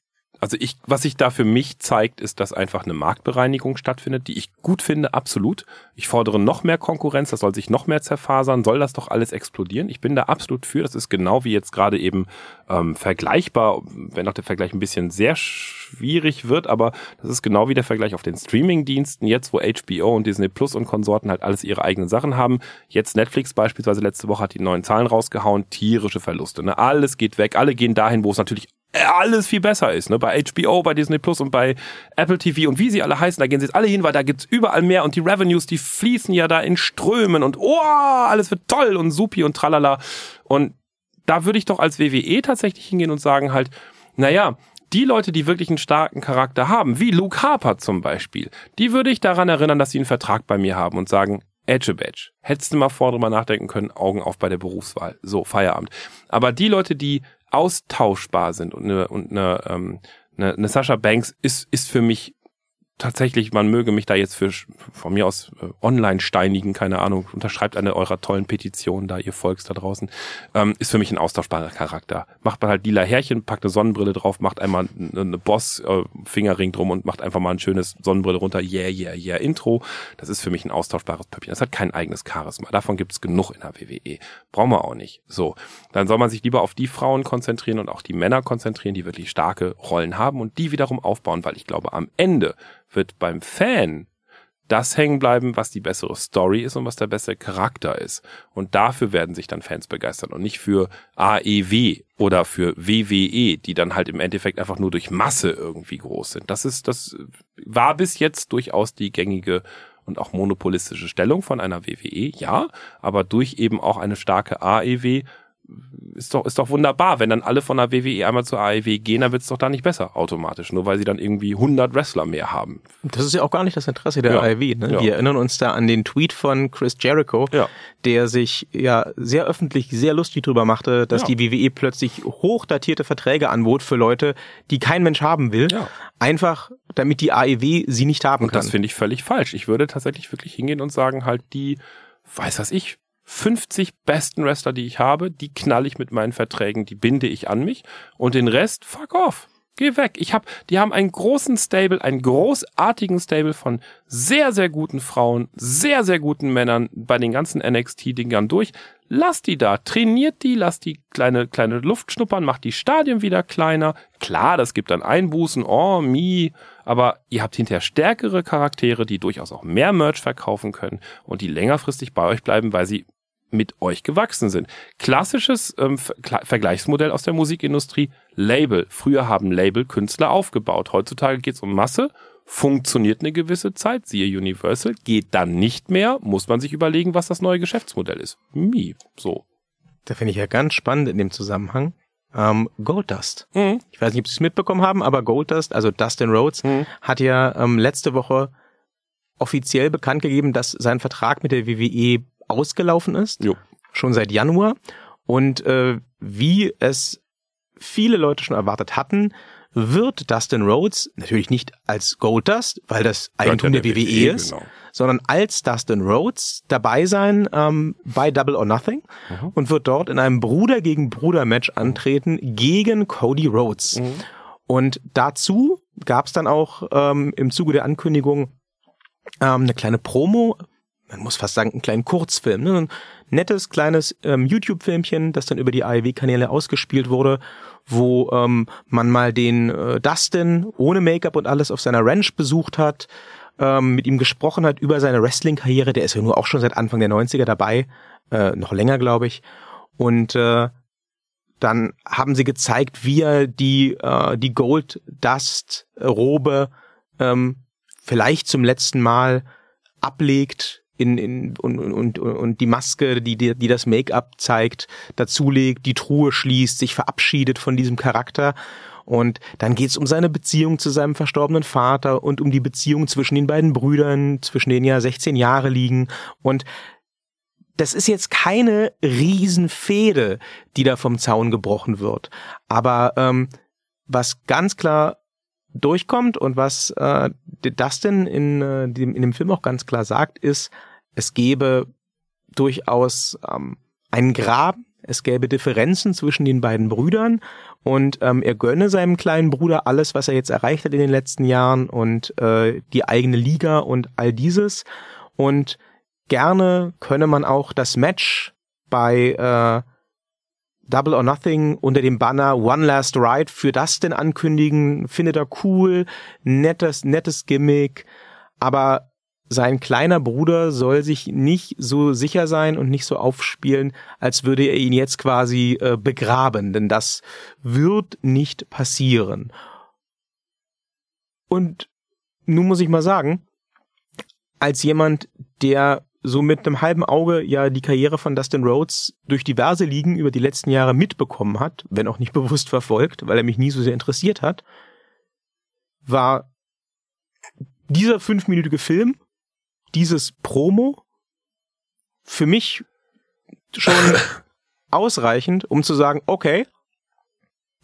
also ich, was sich da für mich zeigt, ist, dass einfach eine Marktbereinigung stattfindet, die ich gut finde, absolut. Ich fordere noch mehr Konkurrenz, das soll sich noch mehr zerfasern, soll das doch alles explodieren. Ich bin da absolut für. Das ist genau wie jetzt gerade eben ähm, vergleichbar, wenn auch der Vergleich ein bisschen sehr schwierig wird, aber das ist genau wie der Vergleich auf den Streaming-Diensten, jetzt wo HBO und Disney Plus und Konsorten halt alles ihre eigenen Sachen haben. Jetzt Netflix beispielsweise letzte Woche hat die neuen Zahlen rausgehauen, tierische Verluste. Ne? Alles geht weg, alle gehen dahin, wo es natürlich alles viel besser ist. Ne? Bei HBO, bei Disney Plus und bei Apple TV und wie sie alle heißen, da gehen sie jetzt alle hin, weil da gibt's überall mehr und die Revenues, die fließen ja da in Strömen und oh, alles wird toll und supi und tralala. Und da würde ich doch als WWE tatsächlich hingehen und sagen halt, naja, die Leute, die wirklich einen starken Charakter haben, wie Luke Harper zum Beispiel, die würde ich daran erinnern, dass sie einen Vertrag bei mir haben und sagen, Edge Badge. Hättest du mal vor drüber nachdenken können, Augen auf bei der Berufswahl. So, Feierabend. Aber die Leute, die austauschbar sind. Und eine, und eine, ähm, eine, eine Sascha Banks ist, ist für mich tatsächlich, man möge mich da jetzt für von mir aus äh, online steinigen, keine Ahnung, unterschreibt eine eurer tollen Petitionen da, ihr Volks da draußen, ähm, ist für mich ein austauschbarer Charakter. Macht man halt lila Härchen, packt eine Sonnenbrille drauf, macht einmal eine, Boss-Fingerring drum und macht einfach mal ein schönes Sonnenbrille runter, yeah, yeah, yeah, Intro. Das ist für mich ein austauschbares Pöppchen. Das hat kein eigenes Charisma. Davon gibt's genug in der WWE. Brauchen wir auch nicht. So, dann soll man sich lieber auf die Frauen konzentrieren und auch die Männer konzentrieren, die wirklich starke Rollen haben und die wiederum aufbauen, weil ich glaube, am Ende wird beim Fan das hängen bleiben, was die bessere Story ist und was der bessere Charakter ist. Und dafür werden sich dann Fans begeistern und nicht für AEW oder für WWE, die dann halt im Endeffekt einfach nur durch Masse irgendwie groß sind. Das ist, das war bis jetzt durchaus die gängige und auch monopolistische Stellung von einer WWE, ja, aber durch eben auch eine starke AEW ist doch, ist doch wunderbar. Wenn dann alle von der WWE einmal zur AEW gehen, dann wird es doch da nicht besser automatisch, nur weil sie dann irgendwie 100 Wrestler mehr haben. Das ist ja auch gar nicht das Interesse der Ja. AEW. Ne? Ja. Wir erinnern uns da an den Tweet von Chris Jericho, Ja. der sich ja sehr öffentlich, sehr lustig drüber machte, dass Ja. die WWE plötzlich hochdatierte Verträge anbot für Leute, die kein Mensch haben will. Einfach, damit die AEW sie nicht haben Und kann. das finde ich völlig falsch. Ich würde tatsächlich wirklich hingehen und sagen, halt die, weiß was ich, 50 besten Wrestler, die ich habe, die knall ich mit meinen Verträgen, die binde ich an mich und den Rest, fuck off. Geh weg. Ich hab, die haben einen großen Stable, einen großartigen Stable von sehr, sehr guten Frauen, sehr, sehr guten Männern bei den ganzen NXT-Dingern durch. Lass die da, trainiert die, lass die kleine, kleine Luft schnuppern, macht die Stadien wieder kleiner. Klar, das gibt dann Einbußen, oh, mi, aber ihr habt hinterher stärkere Charaktere, die durchaus auch mehr Merch verkaufen können und die längerfristig bei euch bleiben, weil sie mit euch gewachsen sind. Klassisches ähm, Ver Vergleichsmodell aus der Musikindustrie, Label. Früher haben Label Künstler aufgebaut. Heutzutage geht's um Masse, funktioniert eine gewisse Zeit, siehe Universal, geht dann nicht mehr, muss man sich überlegen, was das neue Geschäftsmodell ist. Mi, so. Da finde ich ja ganz spannend in dem Zusammenhang. Ähm, Goldust. Mhm. Ich weiß nicht, ob Sie es mitbekommen haben, aber Goldust, also Dustin Rhodes, Mhm. hat ja ähm, letzte Woche offiziell bekannt gegeben, dass sein Vertrag mit der WWE ausgelaufen ist. Jo. Schon seit Januar. Und äh, wie es viele Leute schon erwartet hatten, wird Dustin Rhodes natürlich nicht als Goldust, weil das Eigentum der, WWE ist, Genau. sondern als Dustin Rhodes dabei sein ähm, bei Double or Nothing Mhm. und wird dort in einem Bruder gegen Bruder Match antreten gegen Cody Rhodes. Mhm. Und dazu gab es dann auch ähm, im Zuge der Ankündigung ähm, eine kleine Promo, man muss fast sagen, einen kleinen Kurzfilm, ne? ein nettes kleines ähm, YouTube-Filmchen, das dann über die AEW-Kanäle ausgespielt wurde, wo ähm, man mal den äh, Dustin ohne Make-up und alles auf seiner Ranch besucht hat, ähm, mit ihm gesprochen hat über seine Wrestling-Karriere. Der ist ja nur auch schon seit Anfang der 90er dabei, äh, noch länger, glaube ich. Und äh, dann haben sie gezeigt, wie er die, äh, die Gold Dust Robe ähm, vielleicht zum letzten Mal ablegt in, in, und, und, und die Maske, die, die, die das Make-up zeigt, dazulegt, die Truhe schließt, sich verabschiedet von diesem Charakter. Und dann geht's um seine Beziehung zu seinem verstorbenen Vater und um die Beziehung zwischen den beiden Brüdern, zwischen denen ja 16 Jahre liegen. Und das ist jetzt keine Riesenfehde, die da vom Zaun gebrochen wird. Aber ähm, was ganz klar durchkommt und was äh, Dustin in, äh, dem, in dem Film auch ganz klar sagt, ist, es gäbe durchaus ähm, einen Graben, es gäbe Differenzen zwischen den beiden Brüdern. Und ähm, er gönne seinem kleinen Bruder alles, was er jetzt erreicht hat in den letzten Jahren und äh, die eigene Liga und all dieses. Und gerne könne man auch das Match bei äh, Double or Nothing unter dem Banner One Last Ride für das denn ankündigen, findet er cool, nettes, nettes Gimmick, aber sein kleiner Bruder soll sich nicht so sicher sein und nicht so aufspielen, als würde er ihn jetzt quasi äh, begraben, denn das wird nicht passieren. Und nun muss ich mal sagen, als jemand, der so mit einem halben Auge ja die Karriere von Dustin Rhodes durch diverse Ligen über die letzten Jahre mitbekommen hat, wenn auch nicht bewusst verfolgt, weil er mich nie so sehr interessiert hat, war dieser fünfminütige Film, dieses Promo, für mich schon ausreichend, um zu sagen, okay,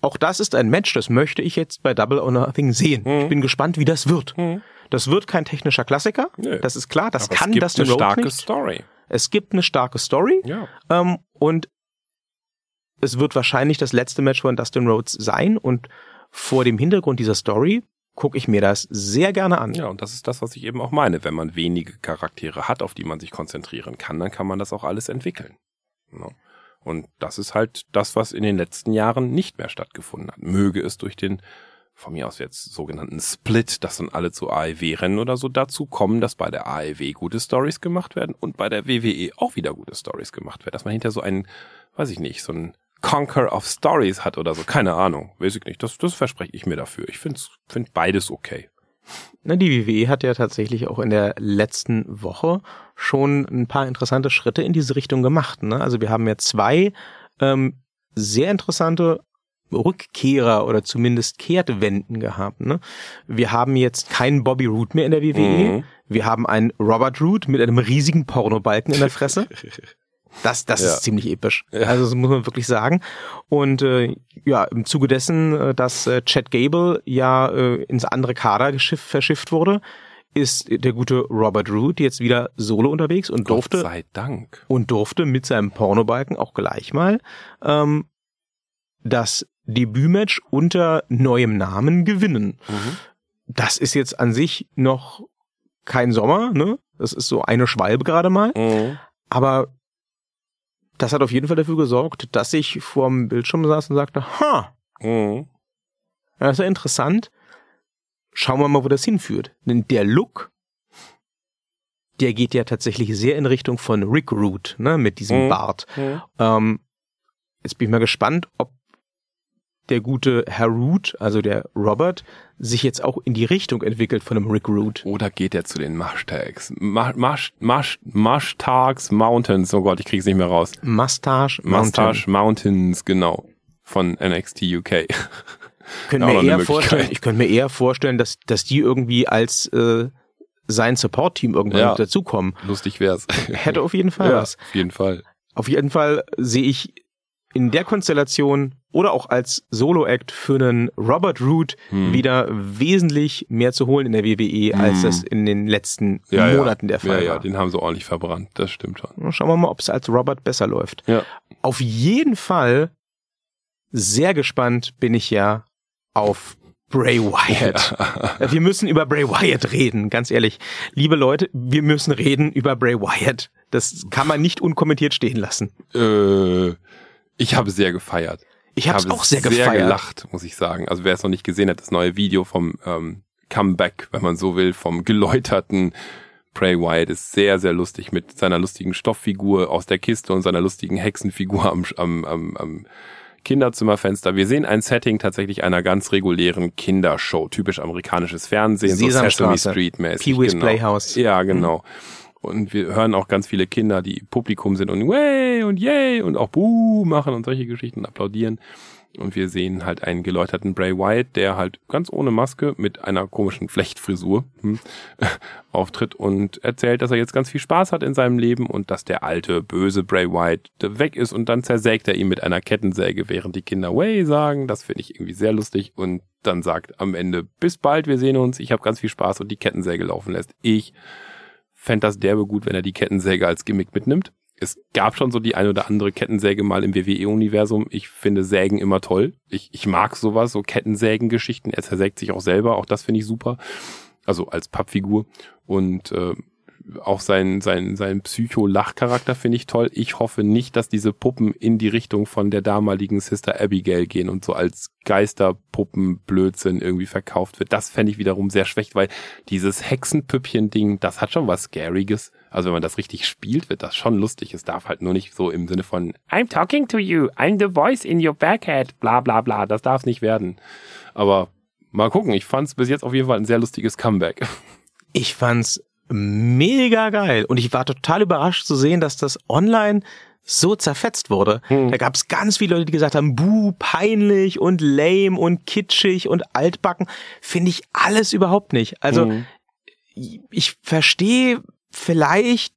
auch das ist ein Match, das möchte ich jetzt bei Double or Nothing sehen. Mhm. Ich bin gespannt, wie das wird. Mhm. Das wird kein technischer Klassiker. Nee. Das ist klar. Das Aber kann das eine starke nicht. Story. Es gibt eine starke Story. Ja. Ähm, und es wird wahrscheinlich das letzte Match von Dustin Rhodes sein. Und vor dem Hintergrund dieser Story gucke ich mir das sehr gerne an. Ja, und das ist das, was ich eben auch meine. Wenn man wenige Charaktere hat, auf die man sich konzentrieren kann, dann kann man das auch alles entwickeln. Ja. Und das ist halt das, was in den letzten Jahren nicht mehr stattgefunden hat. Möge es durch den von mir aus jetzt sogenannten Split, dass dann alle zu AEW rennen oder so dazu kommen, dass bei der AEW gute Stories gemacht werden und bei der WWE auch wieder gute Stories gemacht werden. Dass man hinter so einen, weiß ich nicht, so ein Conquer of Stories hat oder so. Keine Ahnung. Weiß ich nicht. Das, das verspreche ich mir dafür. Ich finde find beides okay. Na, die WWE hat ja tatsächlich auch in der letzten Woche schon ein paar interessante Schritte in diese Richtung gemacht. Ne? Also wir haben ja zwei ähm, sehr interessante Rückkehrer oder zumindest Kehrtwenden gehabt. Ne? Wir haben jetzt keinen Bobby Root mehr in der WWE. Mhm. Wir haben einen Robert Root mit einem riesigen Pornobalken in der Fresse. Das, das ja. ist ziemlich episch. Ja. Also das muss man wirklich sagen. Und äh, ja, im Zuge dessen, äh, dass äh, Chad Gable ja äh, ins andere Kader verschifft wurde, ist der gute Robert Root jetzt wieder solo unterwegs und durfte Gott sei Dank und durfte mit seinem Pornobalken auch gleich mal ähm, das Debütmatch unter neuem Namen gewinnen. Mhm. Das ist jetzt an sich noch kein Sommer, ne? Das ist so eine Schwalbe gerade mal. Mhm. Aber das hat auf jeden Fall dafür gesorgt, dass ich vorm Bildschirm saß und sagte, ha, mhm. das ist ja interessant. Schauen wir mal, wo das hinführt. Denn der Look, der geht ja tatsächlich sehr in Richtung von Rick Root, ne, mit diesem mhm. Bart. Mhm. Ähm, jetzt bin ich mal gespannt, ob der gute Herr Root, also der Robert, sich jetzt auch in die Richtung entwickelt von einem Rick Root. Oder geht er zu den Mushtags? Mush, Mush, Mushtags Mountains. Oh Gott, ich krieg's nicht mehr raus. Mustache Mountains. Mustache Mountains, genau. Von NXT UK. Könnte mir eher vorstellen, ich könnte mir eher vorstellen, dass, dass die irgendwie als äh, sein Support-Team irgendwann ja, dazukommen. Lustig wär's. Hätte auf jeden Fall ja, was. Auf jeden Fall. Auf jeden Fall sehe ich in der Konstellation oder auch als Solo-Act für einen Robert Root hm. wieder wesentlich mehr zu holen in der WWE, hm. als das in den letzten ja, Monaten ja. der Fall ja, war. Ja, den haben sie ordentlich verbrannt, das stimmt schon. Schauen wir mal, ob es als Robert besser läuft. Ja. Auf jeden Fall sehr gespannt bin ich ja auf Bray Wyatt. Ja. Wir müssen über Bray Wyatt reden, ganz ehrlich. Liebe Leute, wir müssen reden über Bray Wyatt. Das kann man nicht unkommentiert stehen lassen. Äh, ich habe sehr gefeiert. Ich, habe auch sehr, sehr gefeiert. gelacht, muss ich sagen. Also wer es noch nicht gesehen hat, das neue Video vom ähm, Comeback, wenn man so will, vom geläuterten Bray Wyatt ist sehr, sehr lustig mit seiner lustigen Stofffigur aus der Kiste und seiner lustigen Hexenfigur am, am, am, am Kinderzimmerfenster. Wir sehen ein Setting tatsächlich einer ganz regulären Kindershow, typisch amerikanisches Fernsehen, so Sesame Street mäßig. Pee-wee's genau. Playhouse. Ja, genau. Und wir hören auch ganz viele Kinder, die Publikum sind und way und yay und auch buh machen und solche Geschichten applaudieren. Und wir sehen halt einen geläuterten Bray Wyatt, der halt ganz ohne Maske mit einer komischen Flechtfrisur hm, auftritt und erzählt, dass er jetzt ganz viel Spaß hat in seinem Leben und dass der alte, böse Bray Wyatt weg ist und dann zersägt er ihn mit einer Kettensäge, während die Kinder Way sagen. Das finde ich irgendwie sehr lustig und dann sagt am Ende, bis bald, wir sehen uns, ich habe ganz viel Spaß und die Kettensäge laufen lässt. Ich fände das derbe gut, wenn er die Kettensäge als Gimmick mitnimmt es gab schon so die ein oder andere Kettensäge mal im WWE-Universum. Ich finde Sägen immer toll. Ich, ich mag sowas, so Kettensägen-Geschichten. Er zersägt sich auch selber, auch das finde ich super. Also als Pappfigur. Und äh, auch sein, sein, sein Psycho-Lachcharakter finde ich toll. Ich hoffe nicht, dass diese Puppen in die Richtung von der damaligen Sister Abigail gehen und so als Geisterpuppen-Blödsinn irgendwie verkauft wird. Das fände ich wiederum sehr schlecht, weil dieses Hexenpüppchen-Ding, das hat schon was Scariges. Also wenn man das richtig spielt, wird das schon lustig. Es darf halt nur nicht so im Sinne von I'm talking to you, I'm the voice in your backhead, bla bla bla. Das darf nicht werden. Aber mal gucken, ich fand es bis jetzt auf jeden Fall ein sehr lustiges Comeback. Ich fand's mega geil. Und ich war total überrascht zu sehen, dass das online so zerfetzt wurde. Hm. Da gab es ganz viele Leute, die gesagt haben, buh, peinlich und lame und kitschig und altbacken. Finde ich alles überhaupt nicht. Also hm. ich verstehe vielleicht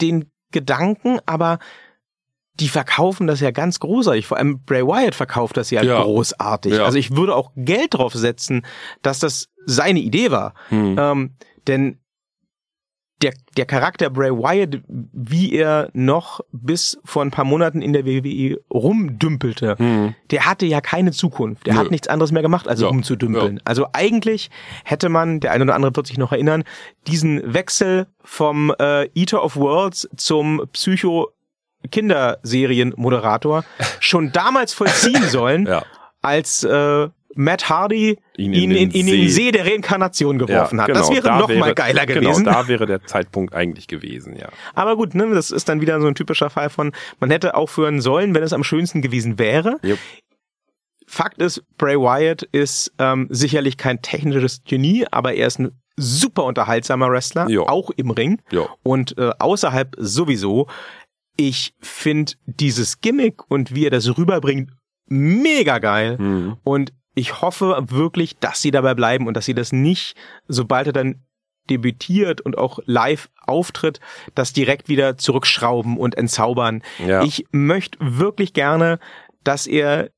den Gedanken, aber die verkaufen das ja ganz großartig. Vor allem Bray Wyatt verkauft das ja, ja. großartig. Ja. Also ich würde auch Geld drauf setzen, dass das seine Idee war. Hm. Ähm, denn der, der Charakter Bray Wyatt, wie er noch bis vor ein paar Monaten in der WWE rumdümpelte, mhm. der hatte ja keine Zukunft. Der Nö. hat nichts anderes mehr gemacht, als ja. rumzudümpeln. Ja. Also eigentlich hätte man, der eine oder andere wird sich noch erinnern, diesen Wechsel vom äh, Eater of Worlds zum Psycho Kinderserienmoderator schon damals vollziehen sollen, ja. als äh, Matt Hardy ihn in, ihn in, in den, See. der Reinkarnation geworfen ja, hat. Genau, das wäre da noch wäre, mal geiler genau, gewesen. Genau, da wäre der Zeitpunkt eigentlich gewesen, ja. Aber gut, ne, das ist dann wieder so ein typischer Fall von, man hätte aufhören sollen, wenn es am schönsten gewesen wäre. Yep. Fakt ist, Bray Wyatt ist ähm, sicherlich kein technisches Genie, aber er ist ein super unterhaltsamer Wrestler, jo. auch im Ring jo. und äh, außerhalb sowieso. Ich finde dieses Gimmick und wie er das rüberbringt mega geil mhm. und ich hoffe wirklich, dass sie dabei bleiben und dass sie das nicht, sobald er dann debütiert und auch live auftritt, das direkt wieder zurückschrauben und entzaubern. Ja. Ich möchte wirklich gerne, dass er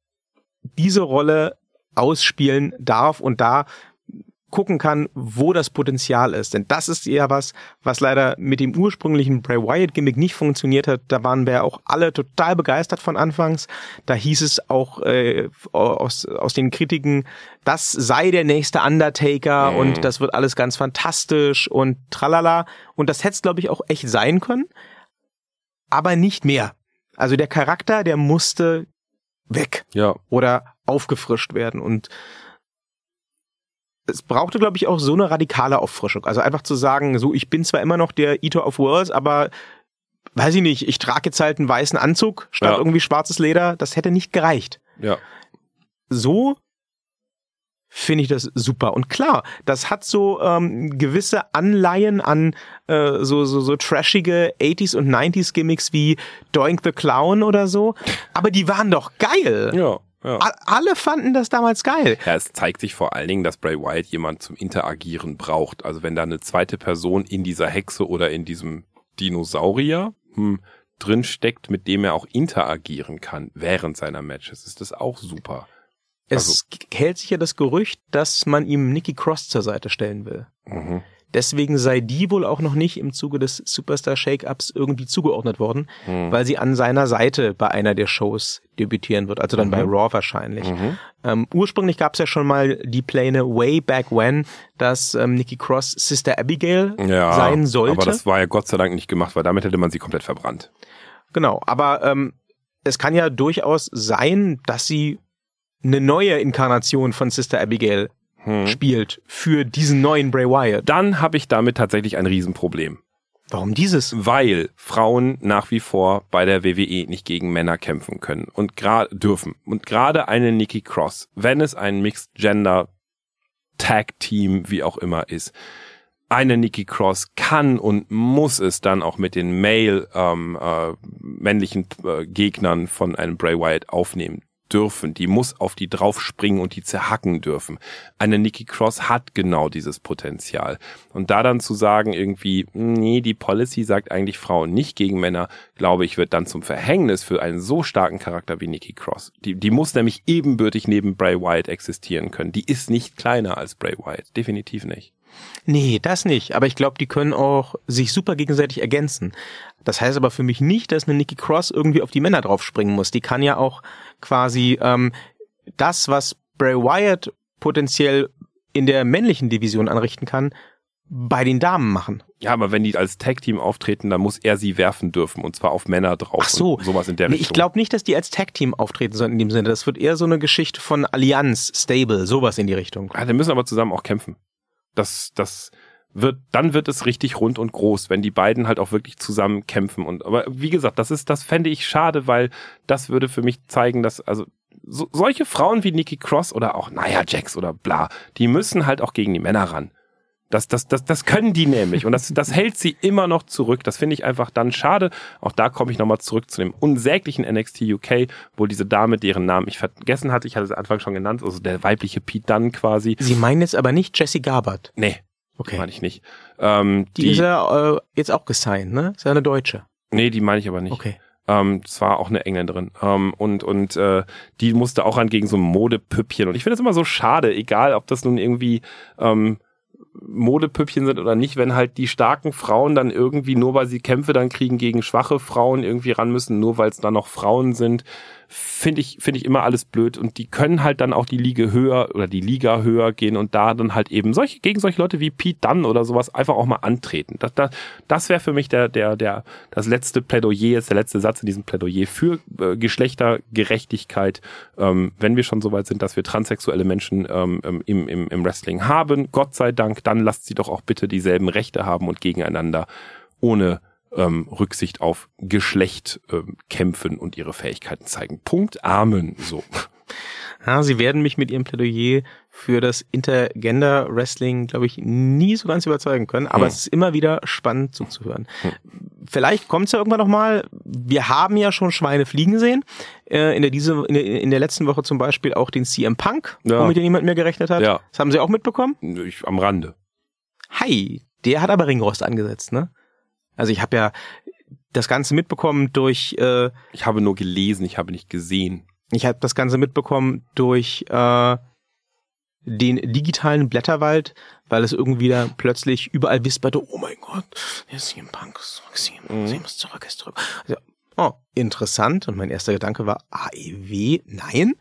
diese Rolle ausspielen darf und da gucken kann, wo das Potenzial ist. Denn das ist ja was, was leider mit dem ursprünglichen Bray Wyatt Gimmick nicht funktioniert hat. Da waren wir auch alle total begeistert von Anfangs. Da hieß es auch äh, aus, aus den Kritiken, das sei der nächste Undertaker mhm. und das wird alles ganz fantastisch und tralala. Und das hätte es, glaube ich, auch echt sein können. Aber nicht mehr. Also der Charakter, der musste weg. Ja. Oder aufgefrischt werden. Und es brauchte, glaube ich, auch so eine radikale Auffrischung. Also einfach zu sagen, so, ich bin zwar immer noch der Eater of Worlds, aber weiß ich nicht, ich trage jetzt halt einen weißen Anzug statt ja. irgendwie schwarzes Leder. Das hätte nicht gereicht. Ja. So finde ich das super. Und klar, das hat so ähm, gewisse Anleihen an äh, so, so, so trashige 80s und 90s Gimmicks wie Doink the Clown oder so. Aber die waren doch geil. Ja. Ja. Alle fanden das damals geil. Ja, es zeigt sich vor allen Dingen, dass Bray Wyatt jemand zum Interagieren braucht. Also wenn da eine zweite Person in dieser Hexe oder in diesem Dinosaurier hm, drin steckt, mit dem er auch interagieren kann während seiner Matches, ist das auch super. Es also, hält sich ja das Gerücht, dass man ihm Nikki Cross zur Seite stellen will. Mhm. Deswegen sei die wohl auch noch nicht im Zuge des Superstar Shake-Ups irgendwie zugeordnet worden, hm. weil sie an seiner Seite bei einer der Shows debütieren wird, also dann Mhm. bei Raw wahrscheinlich. Mhm. Ähm, ursprünglich gab es ja schon mal die Pläne way back when, dass ähm, Nikki Cross Sister Abigail Ja, sein sollte. aber das war ja Gott sei Dank nicht gemacht, weil damit hätte man sie komplett verbrannt. Genau, aber ähm, es kann ja durchaus sein, dass sie eine neue Inkarnation von Sister Abigail Hm. spielt für diesen neuen Bray Wyatt. Dann habe ich damit tatsächlich ein Riesenproblem. Warum dieses? weil Frauen nach wie vor bei der WWE nicht gegen Männer kämpfen können und gerade dürfen. Und gerade eine Nikki Cross, wenn es ein Mixed Gender Tag Team, wie auch immer ist, eine Nikki Cross kann und muss es dann auch mit den Male ähm, äh, männlichen äh, Gegnern von einem Bray Wyatt aufnehmen dürfen. Die muss auf die draufspringen und die zerhacken dürfen. Eine Nikki Cross hat genau dieses Potenzial. Und da dann zu sagen, irgendwie, nee, die Policy sagt eigentlich Frauen nicht gegen Männer, glaube ich, wird dann zum Verhängnis für einen so starken Charakter wie Nikki Cross. Die, die muss nämlich ebenbürtig neben Bray Wyatt existieren können. Die ist nicht kleiner als Bray Wyatt. Definitiv nicht. Nee, das nicht. Aber ich glaube, die können auch sich super gegenseitig ergänzen. Das heißt aber für mich nicht, dass eine Nikki Cross irgendwie auf die Männer draufspringen muss. Die kann ja auch quasi ähm, das, was Bray Wyatt potenziell in der männlichen Division anrichten kann, bei den Damen machen. Ja, aber wenn die als Tag-Team auftreten, dann muss er sie werfen dürfen. Und zwar auf Männer drauf. Ach so. Sowas in der Nee, Richtung. ich glaube nicht, dass die als Tag-Team auftreten sollen in dem Sinne. Das wird eher so eine Geschichte von Allianz, Stable, sowas in die Richtung. Ja, die müssen aber zusammen auch kämpfen. Das, das wird, dann wird es richtig rund und groß, wenn die beiden halt auch wirklich zusammen kämpfen. Und aber wie gesagt, das ist, das fände ich schade, weil das würde für mich zeigen, dass also so, solche Frauen wie Nikki Cross oder auch Nia Jax oder bla, die müssen halt auch gegen die Männer ran. Das, das, das, das können die nämlich. Und das, das hält sie immer noch zurück. Das finde ich einfach dann schade. Auch da komme ich nochmal zurück zu dem unsäglichen NXT UK, wo diese Dame, deren Namen ich vergessen hatte, ich hatte es am Anfang schon genannt, also der weibliche Pete Dunne quasi. Sie meinen jetzt aber nicht Jessie Garbert. Nee, Okay. meine ich nicht. Ähm, Die, ist ja äh, jetzt auch gesigned, ne? Ist ja eine Deutsche. nee, die meine ich aber nicht. Okay. Ähm, es war auch eine Engländerin. Ähm, und und äh, die musste auch ran gegen so ein Modepüppchen. Und ich finde das immer so schade, egal ob das nun irgendwie ähm, Modepüppchen sind oder nicht, wenn halt die starken Frauen dann irgendwie, nur weil sie Kämpfe dann kriegen gegen schwache Frauen irgendwie ran müssen, nur weil es dann noch Frauen sind, finde ich, finde ich immer alles blöd. Und die können halt dann auch die Liga höher oder die Liga höher gehen und da dann halt eben solche, gegen solche Leute wie Pete Dunn oder sowas einfach auch mal antreten. Das, das, das wäre für mich der, der, der, das letzte Plädoyer, jetzt der letzte Satz in diesem Plädoyer für äh, Geschlechtergerechtigkeit, ähm, wenn wir schon so weit sind, dass wir transsexuelle Menschen ähm, im, im, im Wrestling haben, Gott sei Dank, dann lasst sie doch auch bitte dieselben Rechte haben und gegeneinander ohne ähm, Rücksicht auf Geschlecht ähm, kämpfen und ihre Fähigkeiten zeigen. Punkt. Amen. So. Ja, sie werden mich mit ihrem Plädoyer für das Intergender Wrestling, glaube ich, nie so ganz überzeugen können, aber Hm. es ist immer wieder spannend zuzuhören. Hm. Vielleicht kommt es ja irgendwann nochmal. Wir haben ja schon Schweine fliegen sehen. Äh, in, der diese, in, der, in der letzten Woche zum Beispiel auch den CM Punk, Ja. womit ja niemand mehr gerechnet hat. Ja. Das haben Sie auch mitbekommen? Ich, am Rande. Hi, der hat aber Ringrost angesetzt, ne? Also ich habe ja das Ganze mitbekommen durch äh, Ich habe nur gelesen, ich habe nicht gesehen. Ich habe das Ganze mitbekommen durch äh, den digitalen Blätterwald, weil es irgendwie da plötzlich überall wisperte, oh mein Gott, ist hier im Punk, CM, Mhm. CM ist zurück, ist zurück. Also, oh, interessant. Und mein erster Gedanke war, AEW, nein.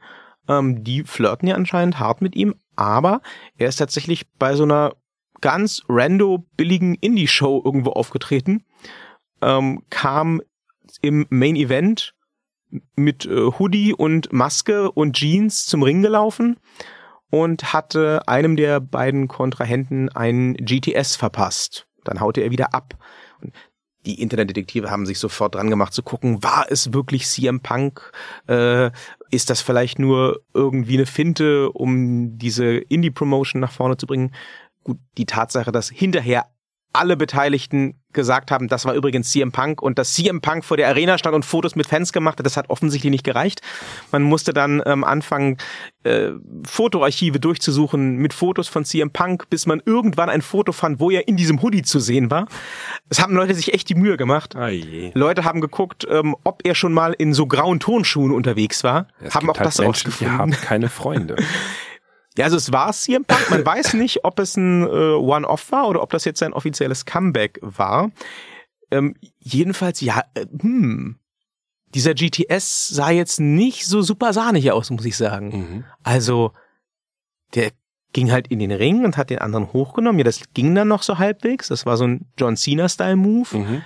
Ähm, die flirten ja anscheinend hart mit ihm, aber er ist tatsächlich bei so einer ganz rando billigen Indie-Show irgendwo aufgetreten, ähm, kam im Main Event mit äh, Hoodie und Maske und Jeans zum Ring gelaufen und hatte einem der beiden Kontrahenten einen GTS verpasst. Dann haute er wieder ab. Und die Internetdetektive haben sich sofort dran gemacht zu gucken, war es wirklich CM Punk? Äh, ist das vielleicht nur irgendwie eine Finte, um diese Indie-Promotion nach vorne zu bringen? Gut, die Tatsache, dass hinterher alle Beteiligten gesagt haben, das war übrigens CM Punk und dass CM Punk vor der Arena stand und Fotos mit Fans gemacht hat, das hat offensichtlich nicht gereicht. Man musste dann ähm, anfangen, äh, Fotoarchive durchzusuchen mit Fotos von CM Punk, bis man irgendwann ein Foto fand, wo er in diesem Hoodie zu sehen war. Es haben Leute sich echt die Mühe gemacht. Je. Leute haben geguckt, ähm, ob er schon mal in so grauen Tonschuhen unterwegs war, Es haben auch halt das Menschen, die rausgefunden. haben keine Freunde. Ja, also es war CM Punk. Man weiß nicht, ob es ein äh, One-Off war oder ob das jetzt sein offizielles Comeback war. Ähm, jedenfalls, ja, äh, hm. dieser GTS sah jetzt nicht so super sahnig aus, muss ich sagen. Mhm. Also, der ging halt in den Ring und hat den anderen hochgenommen. Ja, das ging dann noch so halbwegs. Das war so ein John Cena-Style-Move. Mhm.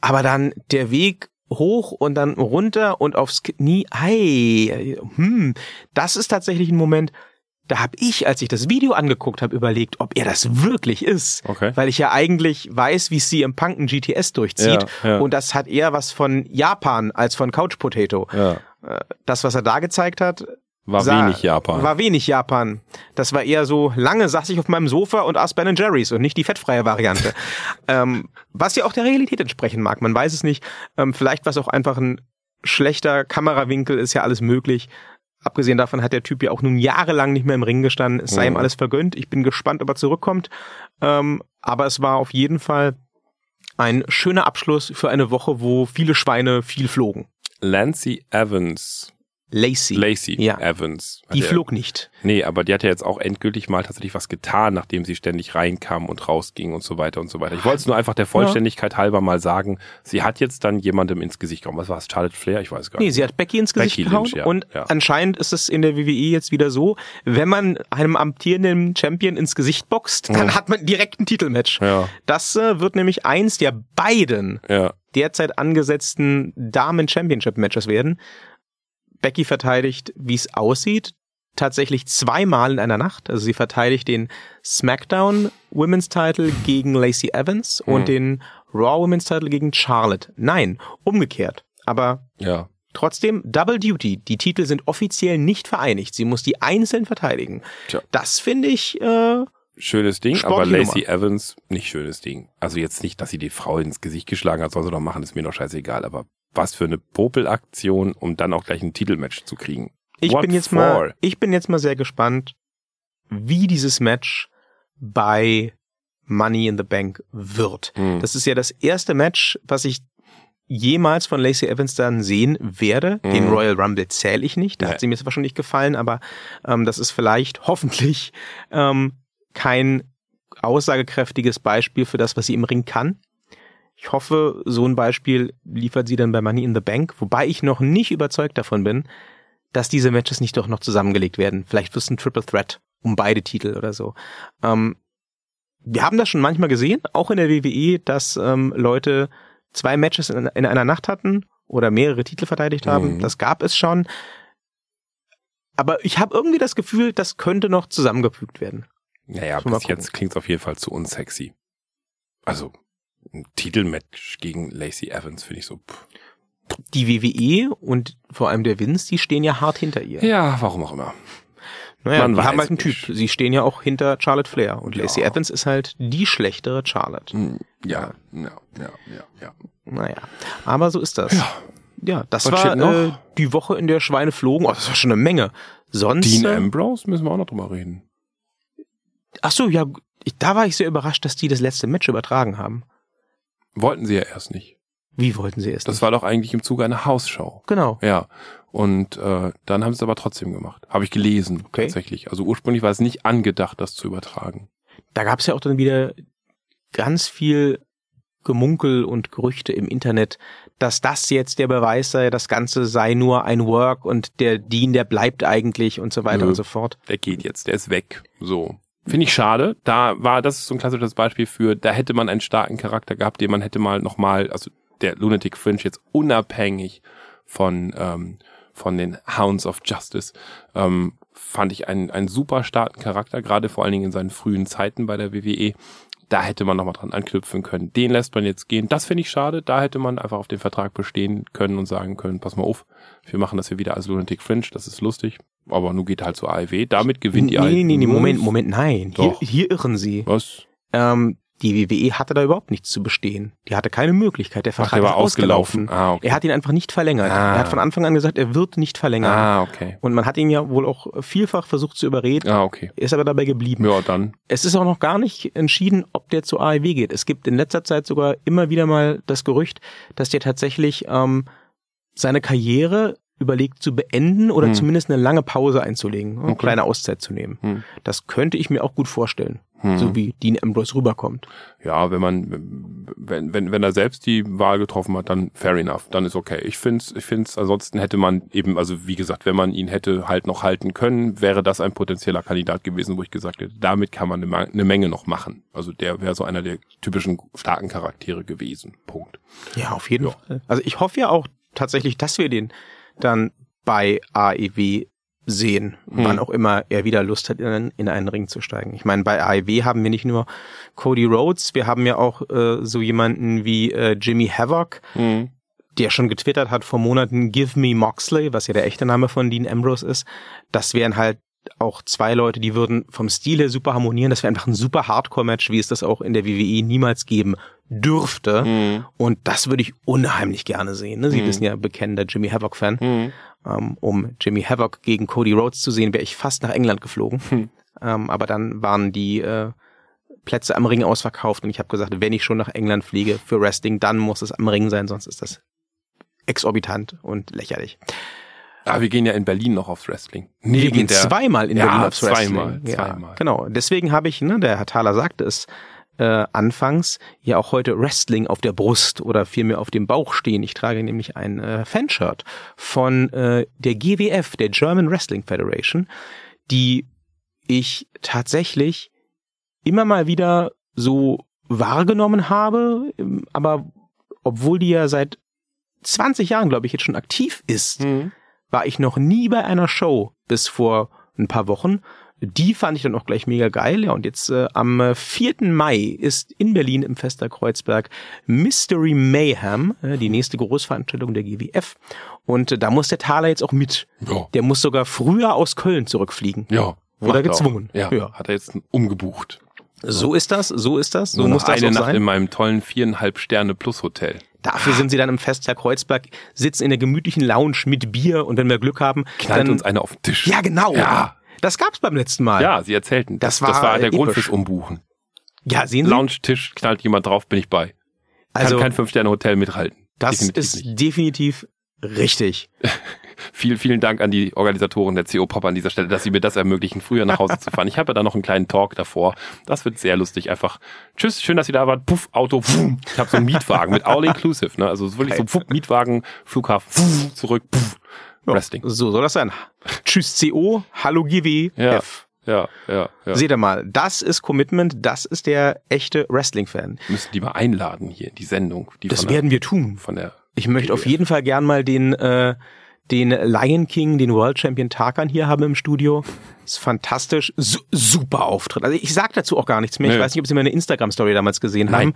Aber dann der Weg hoch und dann runter und aufs Knie. Ei, hm, das ist tatsächlich ein Moment, da habe ich, als ich das Video angeguckt habe, überlegt, ob er das wirklich ist. Okay. Weil ich ja eigentlich weiß, wie CM Punk ein GTS durchzieht. Ja, ja. Und das hat eher was von Japan als von Couch Potato. Ja. Äh, Das, was er da gezeigt hat, War sah- wenig Japan. War wenig Japan. Das war eher so, lange saß ich auf meinem Sofa und aß Ben Jerry's und nicht die fettfreie Variante. ähm, was ja auch der Realität entsprechen mag. Man weiß es nicht. Ähm, vielleicht war es auch einfach ein schlechter Kamerawinkel, ist ja alles möglich. Abgesehen davon hat der Typ ja auch nun jahrelang nicht mehr im Ring gestanden. Es sei ihm Mhm. alles vergönnt. Ich bin gespannt, ob er zurückkommt. Ähm, aber es war auf jeden Fall ein schöner Abschluss für eine Woche, wo viele Schweine viel flogen. Lancy Evans. Lacey. Lacey Ja. Evans. Die ja- flog nicht. Nee, aber die hat ja jetzt auch endgültig mal tatsächlich was getan, nachdem sie ständig reinkam und rausging und so weiter und so weiter. Ich wollte es nur einfach der Vollständigkeit halber mal sagen. Sie hat jetzt dann jemandem ins Gesicht gehauen. Was war es? Charlotte Flair? Ich weiß gar Nee, nicht. sie hat Becky ins Gesicht Becky gehauen Lynch, ja, und ja. anscheinend ist es in der WWE jetzt wieder so, wenn man einem amtierenden Champion ins Gesicht boxt, dann Ja. hat man direkt ein Titelmatch. Ja, Das äh, wird nämlich eins der beiden ja. derzeit angesetzten Damen-Championship-Matches werden. Becky verteidigt, wie es aussieht, tatsächlich zweimal in einer Nacht. Also sie verteidigt den SmackDown Women's Title gegen Lacey Evans Mhm. und den Raw Women's Title gegen Charlotte. Nein, umgekehrt. Aber Ja. Trotzdem Double Duty. Die Titel sind offiziell nicht vereinigt. Sie muss die einzeln verteidigen. Tja. Das finde ich. Äh, Schönes Ding, aber Lacey Evans nicht schönes Ding. Also jetzt nicht, dass sie die Frau ins Gesicht geschlagen hat, soll sie doch machen, ist mir doch scheißegal. Aber was für eine Popelaktion, um dann auch gleich ein Titelmatch zu kriegen. ich What bin jetzt for? mal. Ich bin jetzt mal sehr gespannt, wie dieses Match bei Money in the Bank wird. Hm. Das ist ja das erste Match, was ich jemals von Lacey Evans dann sehen werde. Den Mhm. Royal Rumble zähle ich nicht. Da Nee. hat sie mir zwar schon nicht gefallen, aber ähm, das ist vielleicht hoffentlich ähm, kein aussagekräftiges Beispiel für das, was sie im Ring kann. Ich hoffe, so ein Beispiel liefert sie dann bei Money in the Bank, wobei ich noch nicht überzeugt davon bin, dass diese Matches nicht doch noch zusammengelegt werden. Vielleicht wird es ein Triple Threat um beide Titel oder so. Ähm, wir haben das schon manchmal gesehen, auch in der WWE, dass ähm, Leute zwei Matches in, in einer Nacht hatten oder mehrere Titel verteidigt haben. Mhm. Das gab es schon. Aber ich habe irgendwie das Gefühl, das könnte noch zusammengefügt werden. Naja, bis jetzt klingt es auf jeden Fall zu unsexy. Also, ein Titelmatch gegen Lacey Evans finde ich so. Pff. Die WWE und vor allem der Vince, die stehen ja hart hinter ihr. Ja, warum auch immer. Naja, man die haben halt einen. Typ. Sie stehen ja auch hinter Charlotte Flair. Und Ja. Lacey Evans ist halt die schlechtere Charlotte. Hm, Ja, ja, ja, ja, ja. Naja, aber so ist das. Ja. Ja, das Was war äh, die Woche, in der Schweine flogen. Oh, das war schon eine Menge. Sonst. Dean äh, Ambrose müssen wir auch noch drüber reden. ach so, ja, ich, da war ich sehr überrascht, dass die das letzte Match übertragen haben. Wollten sie ja erst nicht. Wie wollten sie es? Das nicht? war doch eigentlich im Zuge einer Hausshow. genau. Ja. Und äh, dann haben sie es aber trotzdem gemacht. Habe ich gelesen, Okay. tatsächlich. Also ursprünglich war es nicht angedacht, das zu übertragen. Da gab es ja auch dann wieder ganz viel Gemunkel und Gerüchte im Internet, dass das jetzt der Beweis sei, das Ganze sei nur ein Work und der Dean, der bleibt eigentlich und so weiter Nö. und so fort. Der geht jetzt, der ist weg. So. Finde ich schade. Da war, das ist so ein klassisches Beispiel für, da hätte man einen starken Charakter gehabt, den man hätte mal nochmal, also der Lunatic Fringe jetzt unabhängig von, ähm, von den Hounds of Justice, ähm, fand ich einen, einen super starken Charakter, gerade vor allen Dingen in seinen frühen Zeiten bei der WWE. Da hätte man nochmal dran anknüpfen können. Den lässt man jetzt gehen. Das finde ich schade. Da hätte man einfach auf den Vertrag bestehen können und sagen können, pass mal auf, wir machen das hier wieder als Lunatic Fringe, das ist lustig. Aber nun geht halt zur AEW. Damit gewinnt die nee, nee, nee, Moment, Moment, nein. Hier, Doch. hier irren sie. Was? Ähm, die WWE hatte da überhaupt nichts zu bestehen. Die hatte keine Möglichkeit. Der Ach, Vertrag der war ist ausgelaufen. ausgelaufen. Ah, okay. Er hat ihn einfach nicht verlängert. Ah. Er hat von Anfang an gesagt, er wird nicht verlängern. Ah, okay. Und man hat ihn ja wohl auch vielfach versucht zu überreden. Ah, okay. Er ist aber dabei geblieben. Ja, dann. Es ist auch noch gar nicht entschieden, ob der zur AEW geht. Es gibt in letzter Zeit sogar immer wieder mal das Gerücht, dass der tatsächlich ähm, seine Karriere überlegt zu beenden oder Hm. zumindest eine lange Pause einzulegen, eine Okay. kleine Auszeit zu nehmen. Hm. Das könnte ich mir auch gut vorstellen. hm. so wie Dean Ambrose rüberkommt. Ja, wenn man, wenn, wenn, wenn er selbst die Wahl getroffen hat, dann fair enough, dann ist okay. Ich find's, ich find's, ansonsten hätte man eben, also wie gesagt, wenn man ihn hätte halt noch halten können, wäre das ein potenzieller Kandidat gewesen, wo ich gesagt hätte, damit kann man eine, eine Menge noch machen. Also der wäre so einer der typischen starken Charaktere gewesen. Punkt. Ja, auf jeden ja. Fall. Also ich hoffe ja auch tatsächlich, dass wir den dann bei AEW sehen, hm. wann auch immer er wieder Lust hat, in, in, einen Ring zu steigen. Ich meine, bei AEW haben wir nicht nur Cody Rhodes, wir haben ja auch äh, so jemanden wie äh, Jimmy Havoc, hm. der schon getwittert hat vor Monaten, Give me Moxley, was ja der echte Name von Dean Ambrose ist. Das wären halt auch zwei Leute, die würden vom Stil her super harmonieren. Das wäre einfach ein super Hardcore-Match, wie es das auch in der WWE niemals geben dürfte. Mhm. Und das würde ich unheimlich gerne sehen. Ne? Sie mhm. wissen ja, bekennender Jimmy Havoc-Fan. Mhm. Ähm, um Jimmy Havoc gegen Cody Rhodes zu sehen, wäre ich fast nach England geflogen. Hm. Ähm, aber dann waren die äh, Plätze am Ring ausverkauft und ich habe gesagt, wenn ich schon nach England fliege für Wrestling, dann muss es am Ring sein, sonst ist das exorbitant und lächerlich. Ah, wir gehen ja in Berlin noch aufs Wrestling. Neben wir gehen zweimal in ja, Berlin aufs Wrestling. Zweimal, ja, zweimal. Genau. Deswegen habe ich, ne, der Herr Thaler sagte es, äh, anfangs ja auch heute Wrestling auf der Brust oder vielmehr auf dem Bauch stehen. Ich trage nämlich ein äh, Fanshirt von äh, der GWF, der German Wrestling Federation, die ich tatsächlich immer mal wieder so wahrgenommen habe, ähm, aber obwohl die ja seit 20 Jahren, glaube ich, jetzt schon aktiv ist, mhm. war ich noch nie bei einer Show bis vor ein paar Wochen die fand ich dann auch gleich mega geil. Ja, und jetzt äh, am 4. Mai ist in Berlin im Fester Kreuzberg Mystery Mayhem, äh, die nächste Großveranstaltung der GWF. Und äh, da muss der Thaler jetzt auch mit. Ja. Der muss sogar früher aus Köln zurückfliegen. Ja. Oder gezwungen. Ja, ja, hat er jetzt umgebucht. So ist das, so ist das, so Nur muss das eine Nacht sein. in meinem tollen viereinhalb Sterne Plus Hotel. Dafür sind sie dann im Festherr Kreuzberg, sitzen in der gemütlichen Lounge mit Bier und wenn wir Glück haben, knallt dann, uns einer auf den Tisch. Ja, genau. Ja. Das gab's beim letzten Mal. Ja, sie erzählten. Das, das war, das war der episch. Grund fürs Umbuchen. Ja, sehen Sie. Lounge-Tisch, knallt jemand drauf, bin ich bei. Also, Kann kein Fünf-Sterne-Hotel mithalten. Das definitiv ist nicht. definitiv richtig. Viel, vielen Dank an die Organisatoren der CO Pop an dieser Stelle, dass sie mir das ermöglichen, früher nach Hause zu fahren. Ich habe ja da noch einen kleinen Talk davor. Das wird sehr lustig. Einfach, tschüss, schön, dass ihr da wart. Puff, Auto, pfuh. Ich habe so einen Mietwagen mit All Inclusive, ne? Also wirklich so pfuff, Mietwagen, Flughafen, pfuh, zurück, puff. Wrestling. So soll das sein. Tschüss CO, hallo GWF. Ja. Ja, ja, ja. Seht ihr mal, das ist Commitment, das ist der echte Wrestling-Fan. Müssen die mal einladen hier in die Sendung. Die das werden der, wir tun. Von der ich möchte auf jeden Fall gern mal den äh, den Lion King, den World Champion Tarkan hier haben im Studio. Ist fantastisch. Su super Auftritt. Also ich sag dazu auch gar nichts mehr. Nee. Ich weiß nicht, ob Sie meine Instagram-Story damals gesehen Nein. haben.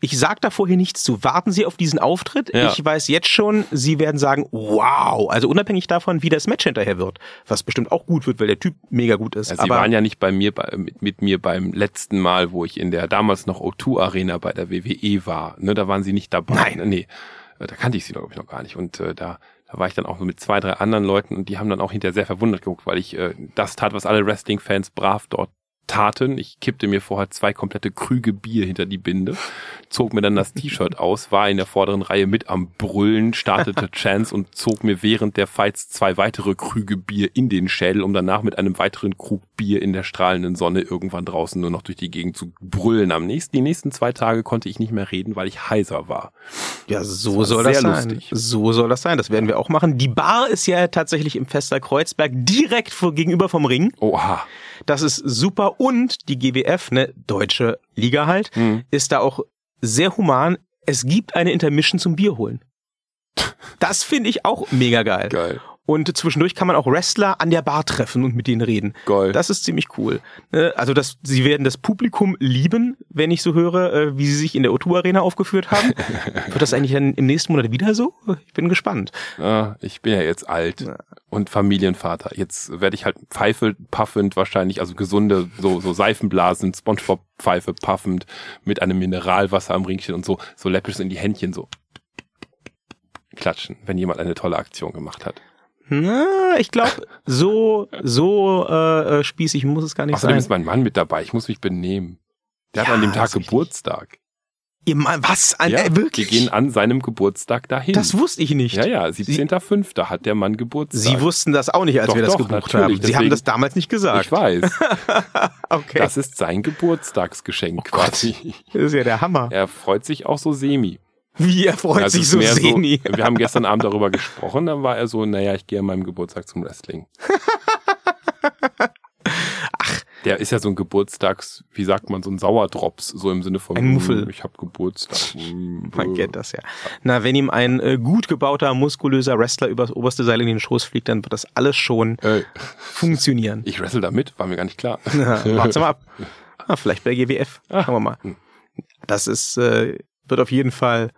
Ich sag da vorher nichts zu. Warten Sie auf diesen Auftritt. Ja. Ich weiß jetzt schon, Sie werden sagen, wow. Also unabhängig davon, wie das Match hinterher wird. Was bestimmt auch gut wird, weil der Typ mega gut ist. Ja, Sie waren ja nicht bei mir, bei, mit, mit, mir beim letzten Mal, wo ich in der damals noch O2 Arena bei der WWE war. Ne, da waren Sie nicht dabei. Nein. Nee. Äh, da kannte ich Sie, glaube ich, noch gar nicht. Und äh, da da war ich dann auch mit zwei, drei anderen Leuten und die haben dann auch hinterher sehr verwundert geguckt, weil ich äh, das tat, was alle Wrestling-Fans brav dort taten. Ich kippte mir vorher zwei komplette Krüge Bier hinter die Binde, zog mir dann das T-Shirt aus, war in der vorderen Reihe mit am Brüllen, startete Chance und zog mir während der Fights zwei weitere Krüge Bier in den Schädel, um danach mit einem weiteren Krug Bier in der strahlenden Sonne irgendwann draußen nur noch durch die Gegend zu brüllen. Am nächsten, die nächsten zwei Tage konnte ich nicht mehr reden, weil ich heiser war. Ja, so das soll das sein. Lustig. So soll das sein. Das werden wir auch machen. Die Bar ist ja tatsächlich im Fester Kreuzberg direkt vor, gegenüber vom Ring. Oha. Das ist super und die GWF, ne, deutsche Liga halt, mhm. ist da auch sehr human. Es gibt eine Intermission zum Bier holen. Das finde ich auch mega geil. Geil. Und zwischendurch kann man auch Wrestler an der Bar treffen und mit denen reden. Geil. Das ist ziemlich cool. Ne, also das, sie werden das Publikum lieben, wenn ich so höre, äh, wie sie sich in der O2 Arena aufgeführt haben. Wird das eigentlich dann im nächsten Monat wieder so? Ich bin gespannt. Ja, ich bin ja jetzt alt ja. und Familienvater. Jetzt werde ich halt Pfeife puffend wahrscheinlich, also gesunde, so, so Seifenblasen, Spongebob Pfeife puffend mit einem Mineralwasser am Ringchen und so, so läppisch in die Händchen so klatschen, wenn jemand eine tolle Aktion gemacht hat. Na, ich glaube, so, so äh, äh, spießig muss es gar nicht Außerdem sein. ist mein Mann mit dabei. Ich muss mich benehmen. Der ja, hat an dem Tag Geburtstag. Ihr Mann, was? An, Ja, äh, wirklich? wir gehen an seinem Geburtstag dahin. das wusste ich nicht. ja, ja, 17.05. hat der Mann Geburtstag. Sie wussten das auch nicht, als Doch, wir das doch, gebucht haben. Sie deswegen- haben das damals nicht gesagt. Ich weiß. Okay. Das ist sein Geburtstagsgeschenk Oh Gott. quasi. Das ist ja der Hammer. Er freut sich auch so semi. Wie er freut Also sich so semi. Wir haben gestern Abend darüber gesprochen, dann war er so, naja, ich gehe an meinem Geburtstag zum Wrestling. Ach. Der ist ja so ein Geburtstags, wie sagt man, so ein Sauerdrops, so im Sinne von, Ein Muffel. hm, ich habe Geburtstag. Man kennt das ja. Na, wenn ihm ein äh, gut gebauter, muskulöser Wrestler übers oberste Seil in den Schoß fliegt, dann wird das alles schon Ey, funktionieren. ich wrestle damit, war mir gar nicht klar. Ja, Warten mal ab. Ah, vielleicht bei GWF. Ah. Schauen wir mal. Hm. Das ist, äh, wird auf jeden Fall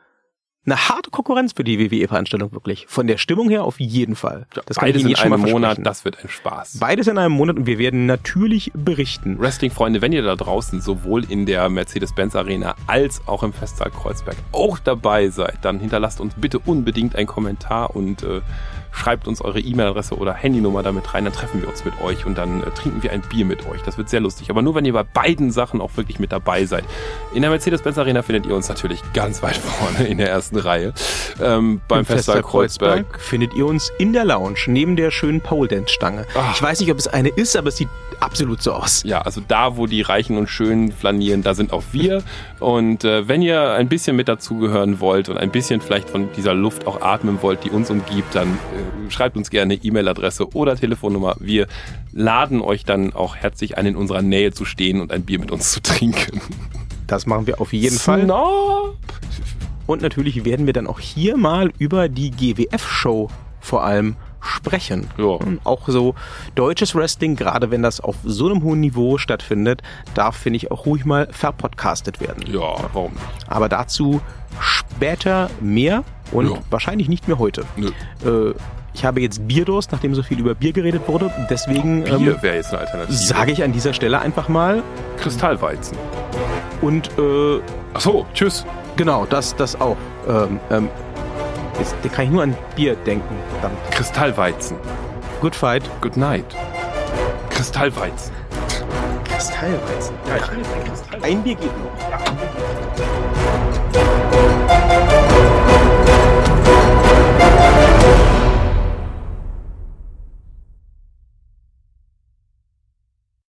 eine harte Konkurrenz für die WWE-Veranstaltung, wirklich. Von der Stimmung her auf jeden Fall. Das Beides in einem Monat, das wird ein Spaß. Beides in einem Monat und wir werden natürlich berichten. Wrestling-Freunde, wenn ihr da draußen sowohl in der Mercedes-Benz Arena als auch im Festsaal Kreuzberg auch dabei seid, dann hinterlasst uns bitte unbedingt einen Kommentar und äh, schreibt uns eure E-Mail-Adresse oder Handynummer damit rein, dann treffen wir uns mit euch und dann äh, trinken wir ein Bier mit euch. Das wird sehr lustig. Aber nur, wenn ihr bei beiden Sachen auch wirklich mit dabei seid. In der Mercedes-Benz Arena findet ihr uns natürlich ganz weit vorne in der ersten Reihe. Ähm, beim Im Festsaal Kreuzberg. findet ihr uns in der Lounge, neben der schönen Pole Dance Stange. Ach. Ich weiß nicht, ob es eine ist, aber es sieht absolut so aus. Ja, also da, wo die Reichen und Schönen flanieren, da sind auch wir. Und äh, wenn ihr ein bisschen mit dazugehören wollt und ein bisschen vielleicht von dieser Luft auch atmen wollt, die uns umgibt, dann äh, schreibt uns gerne E-Mail-Adresse oder Telefonnummer. Wir laden euch dann auch herzlich ein, in unserer Nähe zu stehen und ein Bier mit uns zu trinken. Das machen wir auf jeden Fall. Snob. Und natürlich werden wir dann auch hier mal über die GWF-Show vor allem sprechen. Ja. Auch so deutsches Wrestling, gerade wenn das auf so einem hohen Niveau stattfindet, darf, finde ich, auch ruhig mal verpodcastet werden. Ja, warum nicht? Aber dazu später mehr und Ja. wahrscheinlich nicht mehr heute. Nö. Äh, ich habe jetzt Bierdurst, nachdem so viel über Bier geredet wurde. Deswegen Bier ähm, wäre jetzt eine Alternative. sage ich an dieser Stelle einfach mal. Kristallweizen. Und äh, Ach so, tschüss. genau, das, das auch. Ähm, ähm, jetzt kann ich nur an Bier denken. Verdammt. Kristallweizen. Good Fight. Good night. Kristallweizen. Kristallweizen. Ein Bier geht noch.